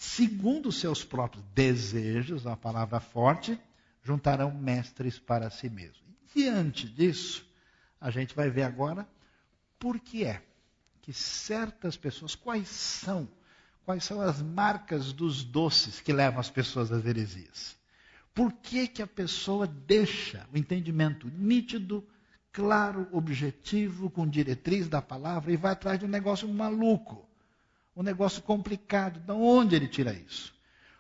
Segundo seus próprios desejos, uma palavra forte, juntarão mestres para si mesmos. Diante disso, a gente vai ver agora por que é que certas pessoas, quais são, quais são as marcas dos doces que levam as pessoas às heresias. Por que, que a pessoa deixa o entendimento nítido, claro, objetivo, com diretriz da palavra e vai atrás de um negócio maluco, um negócio complicado? De onde ele tira isso?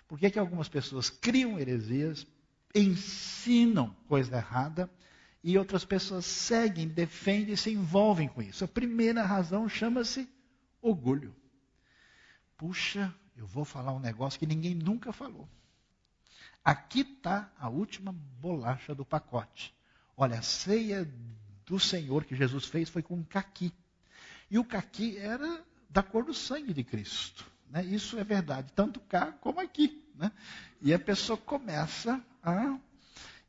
Por que, que algumas pessoas criam heresias, ensinam coisa errada e outras pessoas seguem, defendem e se envolvem com isso? A primeira razão chama-se orgulho. Puxa, eu vou falar um negócio que ninguém nunca falou. Aqui está a última bolacha do pacote. Olha, a ceia do Senhor que Jesus fez foi com caqui. E o caqui era da cor do sangue de Cristo. Né? Isso é verdade, tanto cá como aqui. Né? E a pessoa começa a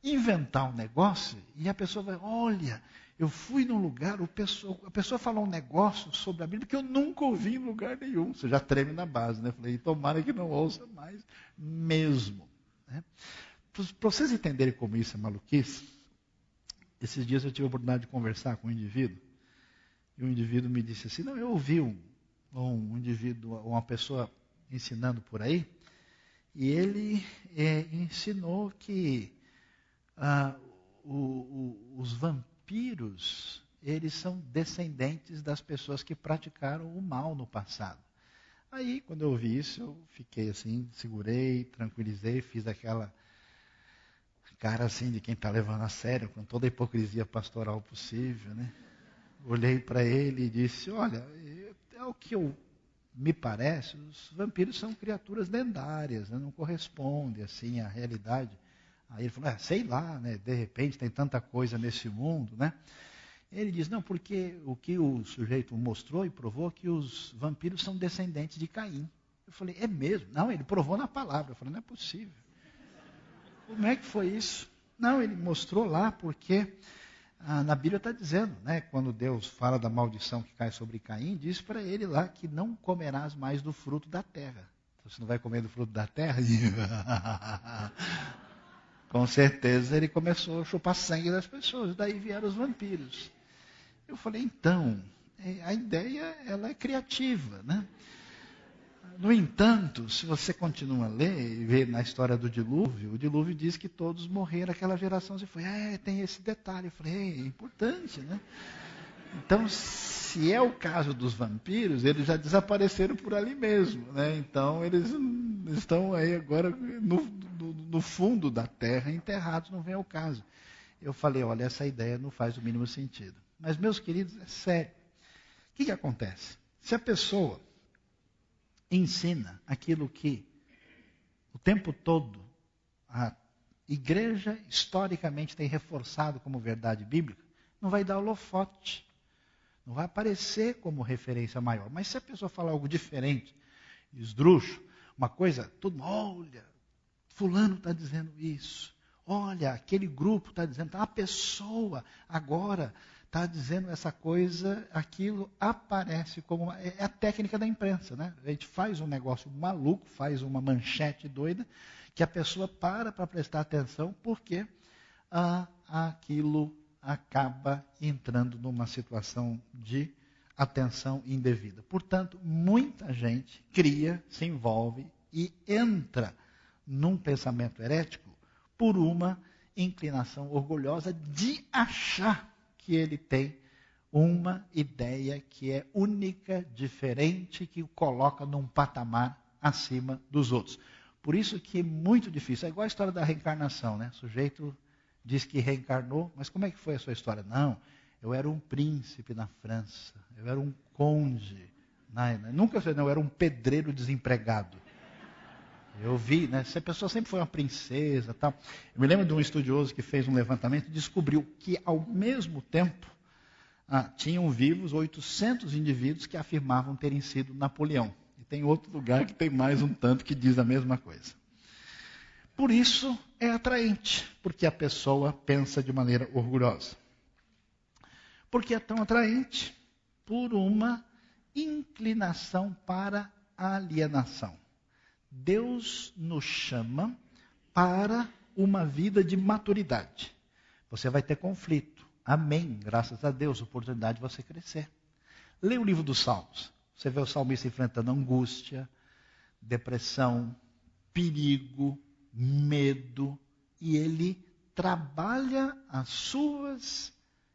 inventar um negócio e a pessoa vai, olha, eu fui num lugar, pessoa, a pessoa falou um negócio sobre a Bíblia que eu nunca ouvi em lugar nenhum. Você já treme na base, né? Falei, tomara que não ouça mais mesmo. Né? Para vocês entenderem como isso é maluquice, esses dias eu tive a oportunidade de conversar com um indivíduo, e o indivíduo me disse assim, não, eu ouvi um, um indivíduo, uma pessoa ensinando por aí, e ele é, ensinou que ah, o, o, os vampiros, eles são descendentes das pessoas que praticaram o mal no passado. Aí, quando eu ouvi isso, eu fiquei assim, segurei, tranquilizei, fiz aquela cara assim de quem está levando a sério, com toda a hipocrisia pastoral possível, né? Olhei para ele e disse: Olha, é o que eu me parece, os vampiros são criaturas lendárias, né? não corresponde assim à realidade. Aí ele falou: ah, sei lá, né? De repente tem tanta coisa nesse mundo, né? Ele diz, não, porque o que o sujeito mostrou e provou que os vampiros são descendentes de Caim. Eu falei, é mesmo? Não, ele provou na palavra. Eu falei, não é possível. Como é que foi isso? Não, ele mostrou lá porque ah, na Bíblia está dizendo, né, quando Deus fala da maldição que cai sobre Caim, diz para ele lá que não comerás mais do fruto da terra. Então, você não vai comer do fruto da terra? [laughs] Com certeza ele começou a chupar sangue das pessoas, daí vieram os vampiros. Eu falei, então, é, a ideia ela é criativa, né? No entanto, se você continua a ler e ver na história do dilúvio, o dilúvio diz que todos morreram, aquela geração se foi. É, tem esse detalhe. Eu falei, é importante, né? Então, se é o caso dos vampiros, eles já desapareceram por ali mesmo, né? Então, eles estão aí agora no, no, no fundo da terra, enterrados, não vem ao caso. Eu falei, olha, essa ideia não faz o mínimo sentido. Mas, meus queridos, é sério. O que, que acontece? Se a pessoa ensina aquilo que o tempo todo a igreja historicamente tem reforçado como verdade bíblica, não vai dar holofote. Não vai aparecer como referência maior. Mas se a pessoa falar algo diferente, esdrúxo, uma coisa, todo olha, fulano está dizendo isso. Olha, aquele grupo está dizendo, a pessoa agora está dizendo essa coisa, aquilo aparece como. Uma, é a técnica da imprensa, né? A gente faz um negócio maluco, faz uma manchete doida, que a pessoa para para prestar atenção, porque ah, aquilo acaba entrando numa situação de atenção indevida. Portanto, muita gente cria, se envolve e entra num pensamento herético por uma inclinação orgulhosa de achar que ele tem uma ideia que é única, diferente, que o coloca num patamar acima dos outros. Por isso que é muito difícil. É igual a história da reencarnação, né? O sujeito diz que reencarnou, mas como é que foi a sua história? Não, eu era um príncipe na França, eu era um conde. Não, nunca sei, não, eu era um pedreiro desempregado. Eu vi, né? Se a pessoa sempre foi uma princesa, tal. Eu me lembro de um estudioso que fez um levantamento e descobriu que, ao mesmo tempo, ah, tinham vivos 800 indivíduos que afirmavam terem sido Napoleão. E tem outro lugar que tem mais um tanto que diz a mesma coisa. Por isso é atraente, porque a pessoa pensa de maneira orgulhosa. Porque é tão atraente? Por uma inclinação para alienação. Deus nos chama para uma vida de maturidade. Você vai ter conflito. Amém. Graças a Deus, oportunidade de você crescer. Leia o livro dos Salmos. Você vê o salmista enfrentando angústia, depressão, perigo, medo, e ele trabalha as suas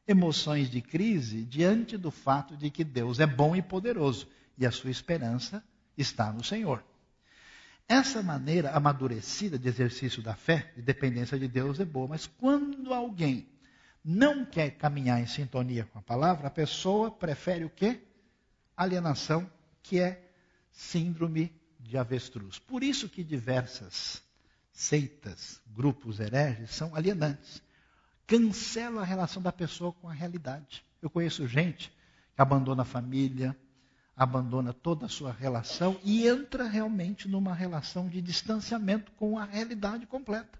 emoções de crise diante do fato de que Deus é bom e poderoso e a sua esperança está no Senhor. Essa maneira amadurecida de exercício da fé, de dependência de Deus, é boa, mas quando alguém não quer caminhar em sintonia com a palavra, a pessoa prefere o quê? Alienação, que é síndrome de avestruz. Por isso que diversas seitas, grupos hereges são alienantes. Cancelam a relação da pessoa com a realidade. Eu conheço gente que abandona a família, abandona toda a sua relação e entra realmente numa relação de distanciamento com a realidade completa.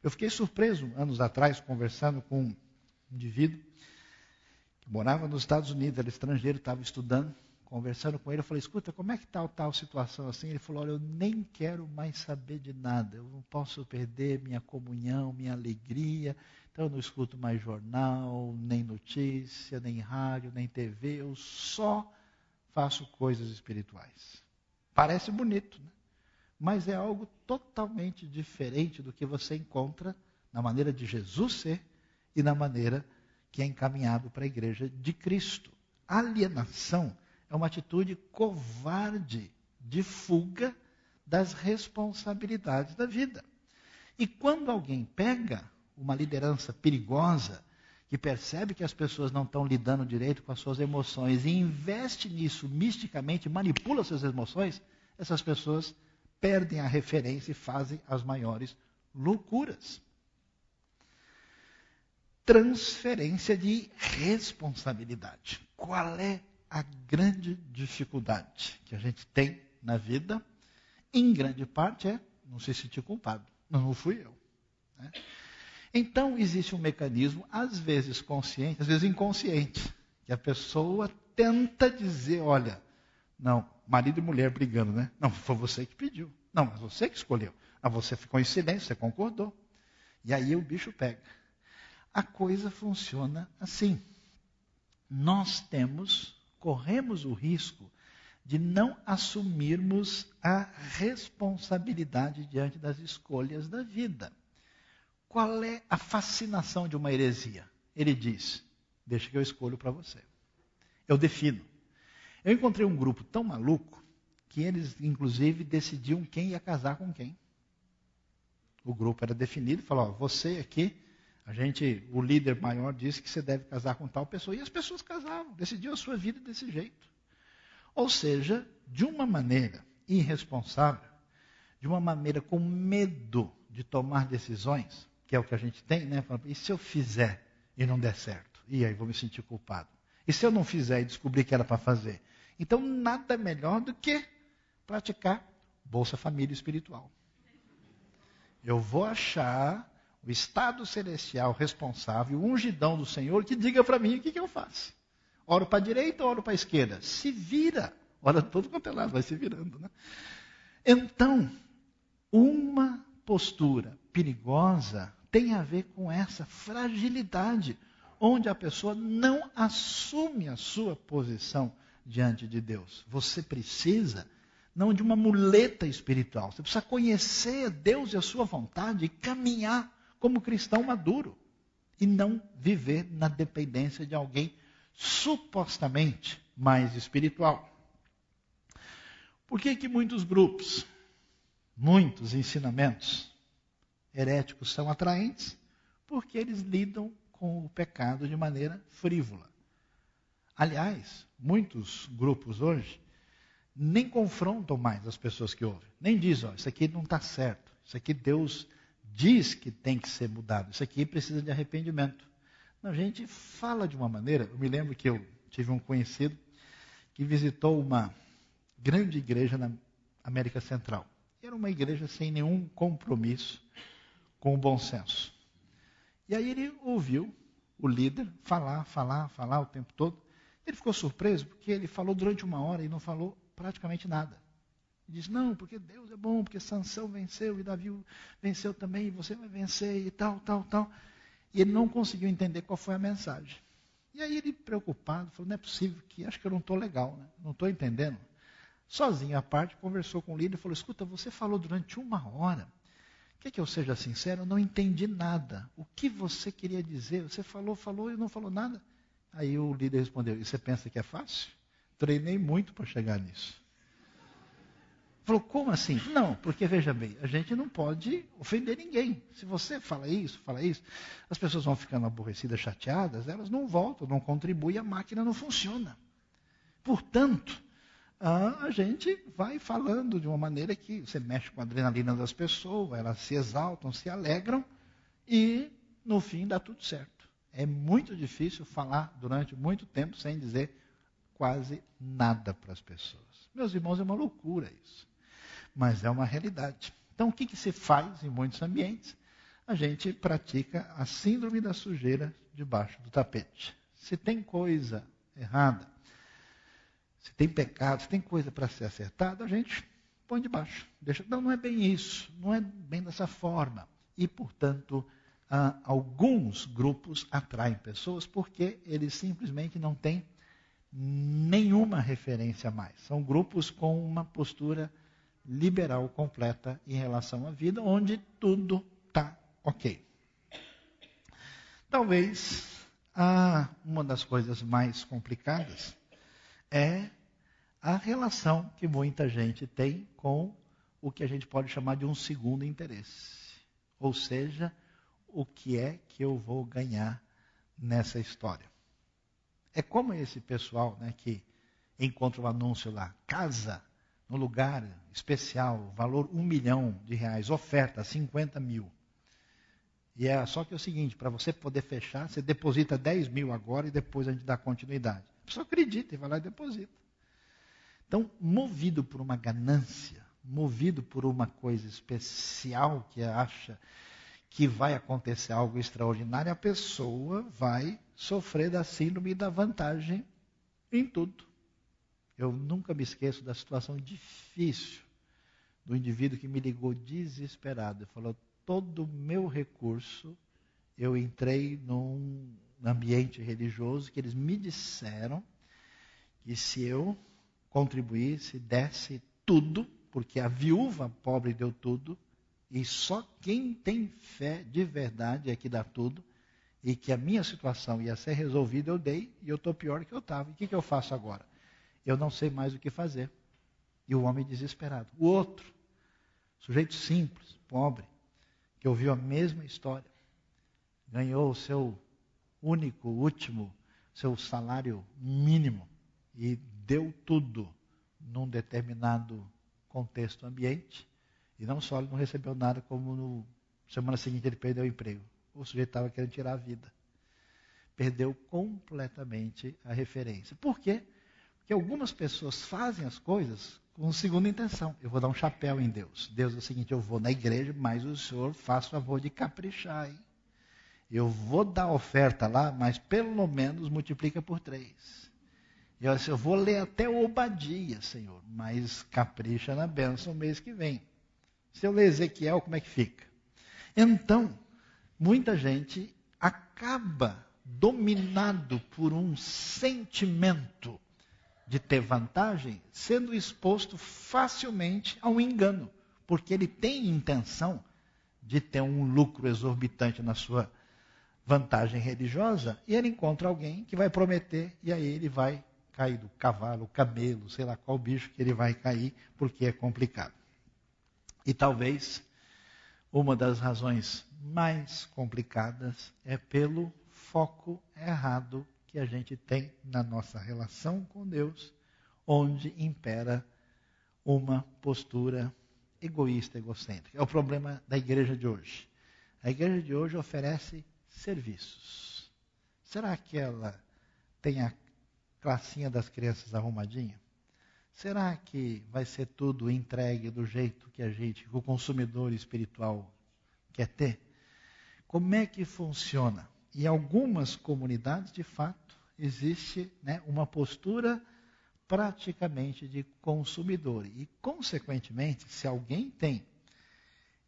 Eu fiquei surpreso anos atrás, conversando com um indivíduo que morava nos Estados Unidos, era estrangeiro, estava estudando, conversando com ele, eu falei, escuta, como é que está tal situação assim? Ele falou, olha, eu nem quero mais saber de nada, eu não posso perder minha comunhão, minha alegria, então eu não escuto mais jornal, nem notícia, nem rádio, nem TV, eu só faço coisas espirituais. Parece bonito, né? mas é algo totalmente diferente do que você encontra na maneira de Jesus ser e na maneira que é encaminhado para a igreja de Cristo. Alienação é uma atitude covarde de fuga das responsabilidades da vida. E quando alguém pega uma liderança perigosa, que percebe que as pessoas não estão lidando direito com as suas emoções e investe nisso misticamente, manipula suas emoções, essas pessoas perdem a referência e fazem as maiores loucuras. Transferência de responsabilidade. Qual é a grande dificuldade que a gente tem na vida? Em grande parte é não se sentir culpado. Não fui eu. Né? Então, existe um mecanismo, às vezes consciente, às vezes inconsciente, que a pessoa tenta dizer: olha, não, marido e mulher brigando, né? Não, foi você que pediu. Não, mas você que escolheu. Ah, você ficou em silêncio, você concordou. E aí o bicho pega. A coisa funciona assim. Nós temos, corremos o risco de não assumirmos a responsabilidade diante das escolhas da vida. Qual é a fascinação de uma heresia? Ele diz: Deixa que eu escolho para você. Eu defino. Eu encontrei um grupo tão maluco que eles, inclusive, decidiam quem ia casar com quem. O grupo era definido falou: ó, você aqui, a gente, o líder maior disse que você deve casar com tal pessoa. E as pessoas casavam, decidiam a sua vida desse jeito. Ou seja, de uma maneira irresponsável, de uma maneira com medo de tomar decisões, que é o que a gente tem, né? E se eu fizer e não der certo? E aí vou me sentir culpado. E se eu não fizer e descobrir que era para fazer? Então, nada melhor do que praticar Bolsa Família Espiritual. Eu vou achar o estado celestial responsável, o ungidão do Senhor, que diga para mim o que, que eu faço. Oro para a direita ou oro para a esquerda? Se vira. Ora todo quanto é lado, vai se virando. Né? Então, uma postura perigosa tem a ver com essa fragilidade, onde a pessoa não assume a sua posição diante de Deus. Você precisa não de uma muleta espiritual. Você precisa conhecer Deus e a sua vontade e caminhar como cristão maduro e não viver na dependência de alguém supostamente mais espiritual. Por que que muitos grupos, muitos ensinamentos heréticos são atraentes? Porque eles lidam com o pecado de maneira frívola. Aliás, muitos grupos hoje nem confrontam mais as pessoas que ouvem. Nem dizem, ó, isso aqui não está certo. Isso aqui Deus diz que tem que ser mudado. Isso aqui precisa de arrependimento. Não, a gente fala de uma maneira. Eu me lembro que eu tive um conhecido que visitou uma grande igreja na América Central. Era uma igreja sem nenhum compromisso com o bom senso. E aí ele ouviu o líder falar, falar, falar o tempo todo. Ele ficou surpreso porque ele falou durante uma hora e não falou praticamente nada. Ele diz, não, porque Deus é bom, porque Sansão venceu e Davi venceu também, e você vai vencer e tal, tal, tal. E ele não conseguiu entender qual foi a mensagem. E aí ele, preocupado, falou, não é possível que, acho que eu não estou legal, né? não estou entendendo. Sozinho à parte, conversou com o líder e falou, escuta, você falou durante uma hora. Quer que eu seja sincero? Eu não entendi nada. O que você queria dizer? Você falou, falou e não falou nada. Aí o líder respondeu, e você pensa que é fácil? Treinei muito para chegar nisso. Falou, como assim? Não, porque veja bem, a gente não pode ofender ninguém. Se você fala isso, fala isso, as pessoas vão ficando aborrecidas, chateadas, elas não voltam, não contribuem, a máquina não funciona. Portanto, a gente vai falando de uma maneira que você mexe com a adrenalina das pessoas, elas se exaltam, se alegram e no fim dá tudo certo. É muito difícil falar durante muito tempo sem dizer quase nada para as pessoas. Meus irmãos, é uma loucura isso mas é uma realidade. Então, o que, que se faz em muitos ambientes? A gente pratica a síndrome da sujeira debaixo do tapete. Se tem coisa errada, se tem pecado, se tem coisa para ser acertada, a gente põe debaixo. Deixa, não, não é bem isso, não é bem dessa forma. E, portanto, alguns grupos atraem pessoas porque eles simplesmente não têm nenhuma referência mais. São grupos com uma postura liberal completa em relação à vida, onde tudo está ok. Talvez ah, uma das coisas mais complicadas é a relação que muita gente tem com o que a gente pode chamar de um segundo interesse. Ou seja, o que é que eu vou ganhar nessa história. É como esse pessoal né, que encontra o um anúncio lá, casa no lugar especial, valor um milhão de reais, oferta 50 mil. E é só que é o seguinte, para você poder fechar, você deposita 10 mil agora e depois a gente dá continuidade. A pessoa acredita e vai lá e deposita. Então, movido por uma ganância, movido por uma coisa especial que acha que vai acontecer algo extraordinário, a pessoa vai sofrer da síndrome da vantagem em tudo. Eu nunca me esqueço da situação difícil do indivíduo que me ligou desesperado e falou: todo o meu recurso eu entrei num ambiente religioso que eles me disseram que se eu contribuísse, desse tudo, porque a viúva pobre deu tudo, e só quem tem fé de verdade é que dá tudo, e que a minha situação ia ser resolvida, eu dei, e eu estou pior que eu estava. E o que, que eu faço agora? eu não sei mais o que fazer. E o homem desesperado. O outro, sujeito simples, pobre, que ouviu a mesma história, ganhou o seu único, último, seu salário mínimo e deu tudo num determinado contexto ambiente. E não só ele não recebeu nada, como no semana seguinte ele perdeu o emprego. O sujeito estava querendo tirar a vida. Perdeu completamente a referência. Por quê? Porque algumas pessoas fazem as coisas com segunda intenção. Eu vou dar um chapéu em Deus. Deus é o seguinte, eu vou na igreja, mas o senhor faz favor de caprichar. Hein? Eu vou dar oferta lá, mas pelo menos multiplica por três. Eu, eu vou ler até Obadia, Senhor, mas capricha na bênção mês que vem. Se eu ler Ezequiel, como é que fica? Então, muita gente acaba dominado por um sentimento de ter vantagem, sendo exposto facilmente ao engano, porque ele tem intenção de ter um lucro exorbitante na sua vantagem religiosa, e ele encontra alguém que vai prometer, e aí ele vai cair do cavalo, camelo, sei lá qual bicho que ele vai cair, porque é complicado. E talvez uma das razões mais complicadas é pelo foco errado que a gente tem na nossa relação com Deus, onde impera uma postura egoísta, egocêntrica. É o problema da igreja de hoje. A igreja de hoje oferece serviços. Será que ela tem a classinha das crianças arrumadinha? Será que vai ser tudo entregue do jeito que a gente, o consumidor espiritual quer ter? Como é que funciona? Em algumas comunidades, de fato, existe né, uma postura praticamente de consumidor. E, consequentemente, se alguém tem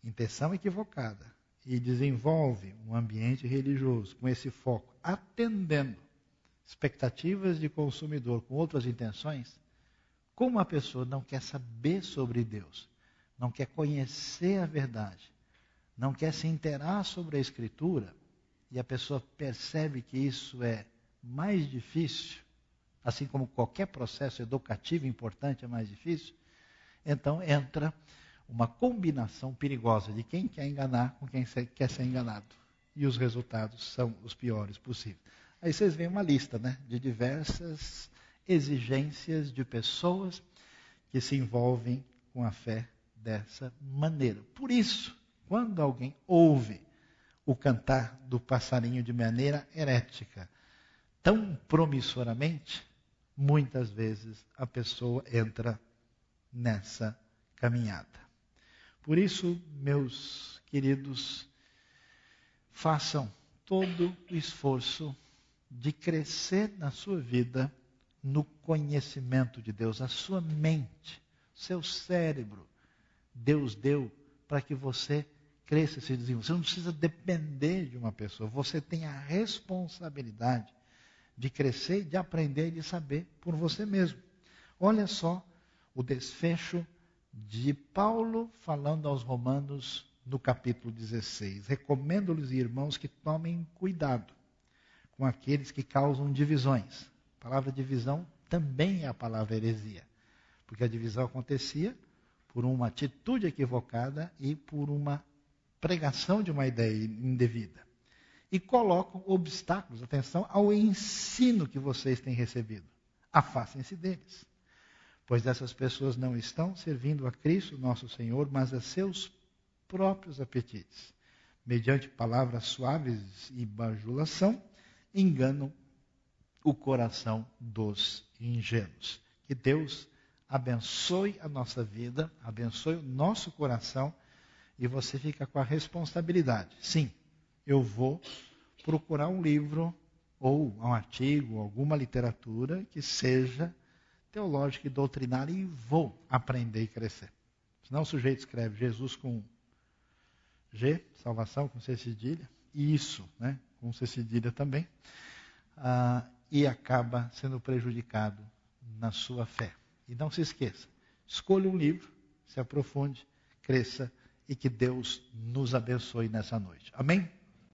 intenção equivocada e desenvolve um ambiente religioso com esse foco, atendendo expectativas de consumidor com outras intenções, como a pessoa não quer saber sobre Deus, não quer conhecer a verdade, não quer se interar sobre a Escritura, e a pessoa percebe que isso é mais difícil, assim como qualquer processo educativo importante é mais difícil, então entra uma combinação perigosa de quem quer enganar com quem quer ser enganado. E os resultados são os piores possíveis. Aí vocês veem uma lista né, de diversas exigências de pessoas que se envolvem com a fé dessa maneira. Por isso, quando alguém ouve o cantar do passarinho de maneira herética, tão promissoramente, muitas vezes a pessoa entra nessa caminhada. Por isso, meus queridos, façam todo o esforço de crescer na sua vida no conhecimento de Deus, a sua mente, seu cérebro. Deus deu para que você cresça e se desenvolva. Você não precisa depender de uma pessoa, você tem a responsabilidade de crescer, de aprender e de saber por você mesmo. Olha só o desfecho de Paulo falando aos Romanos no capítulo 16. Recomendo-lhes, irmãos, que tomem cuidado com aqueles que causam divisões. A palavra divisão também é a palavra heresia, porque a divisão acontecia por uma atitude equivocada e por uma pregação de uma ideia indevida. E colocam obstáculos, atenção, ao ensino que vocês têm recebido. Afastem-se deles pois essas pessoas não estão servindo a Cristo, nosso Senhor, mas a seus próprios apetites. Mediante palavras suaves e bajulação, enganam o coração dos ingênuos. Que Deus abençoe a nossa vida, abençoe o nosso coração e você fica com a responsabilidade. Sim, eu vou procurar um livro ou um artigo, alguma literatura que seja teológica e doutrinária e vou aprender e crescer. Senão o sujeito escreve Jesus com G, salvação com C cedilha, e isso, né, com C cedilha também, ah, e acaba sendo prejudicado na sua fé. E não se esqueça, escolha um livro, se aprofunde, cresça e que Deus nos abençoe nessa noite. Amém?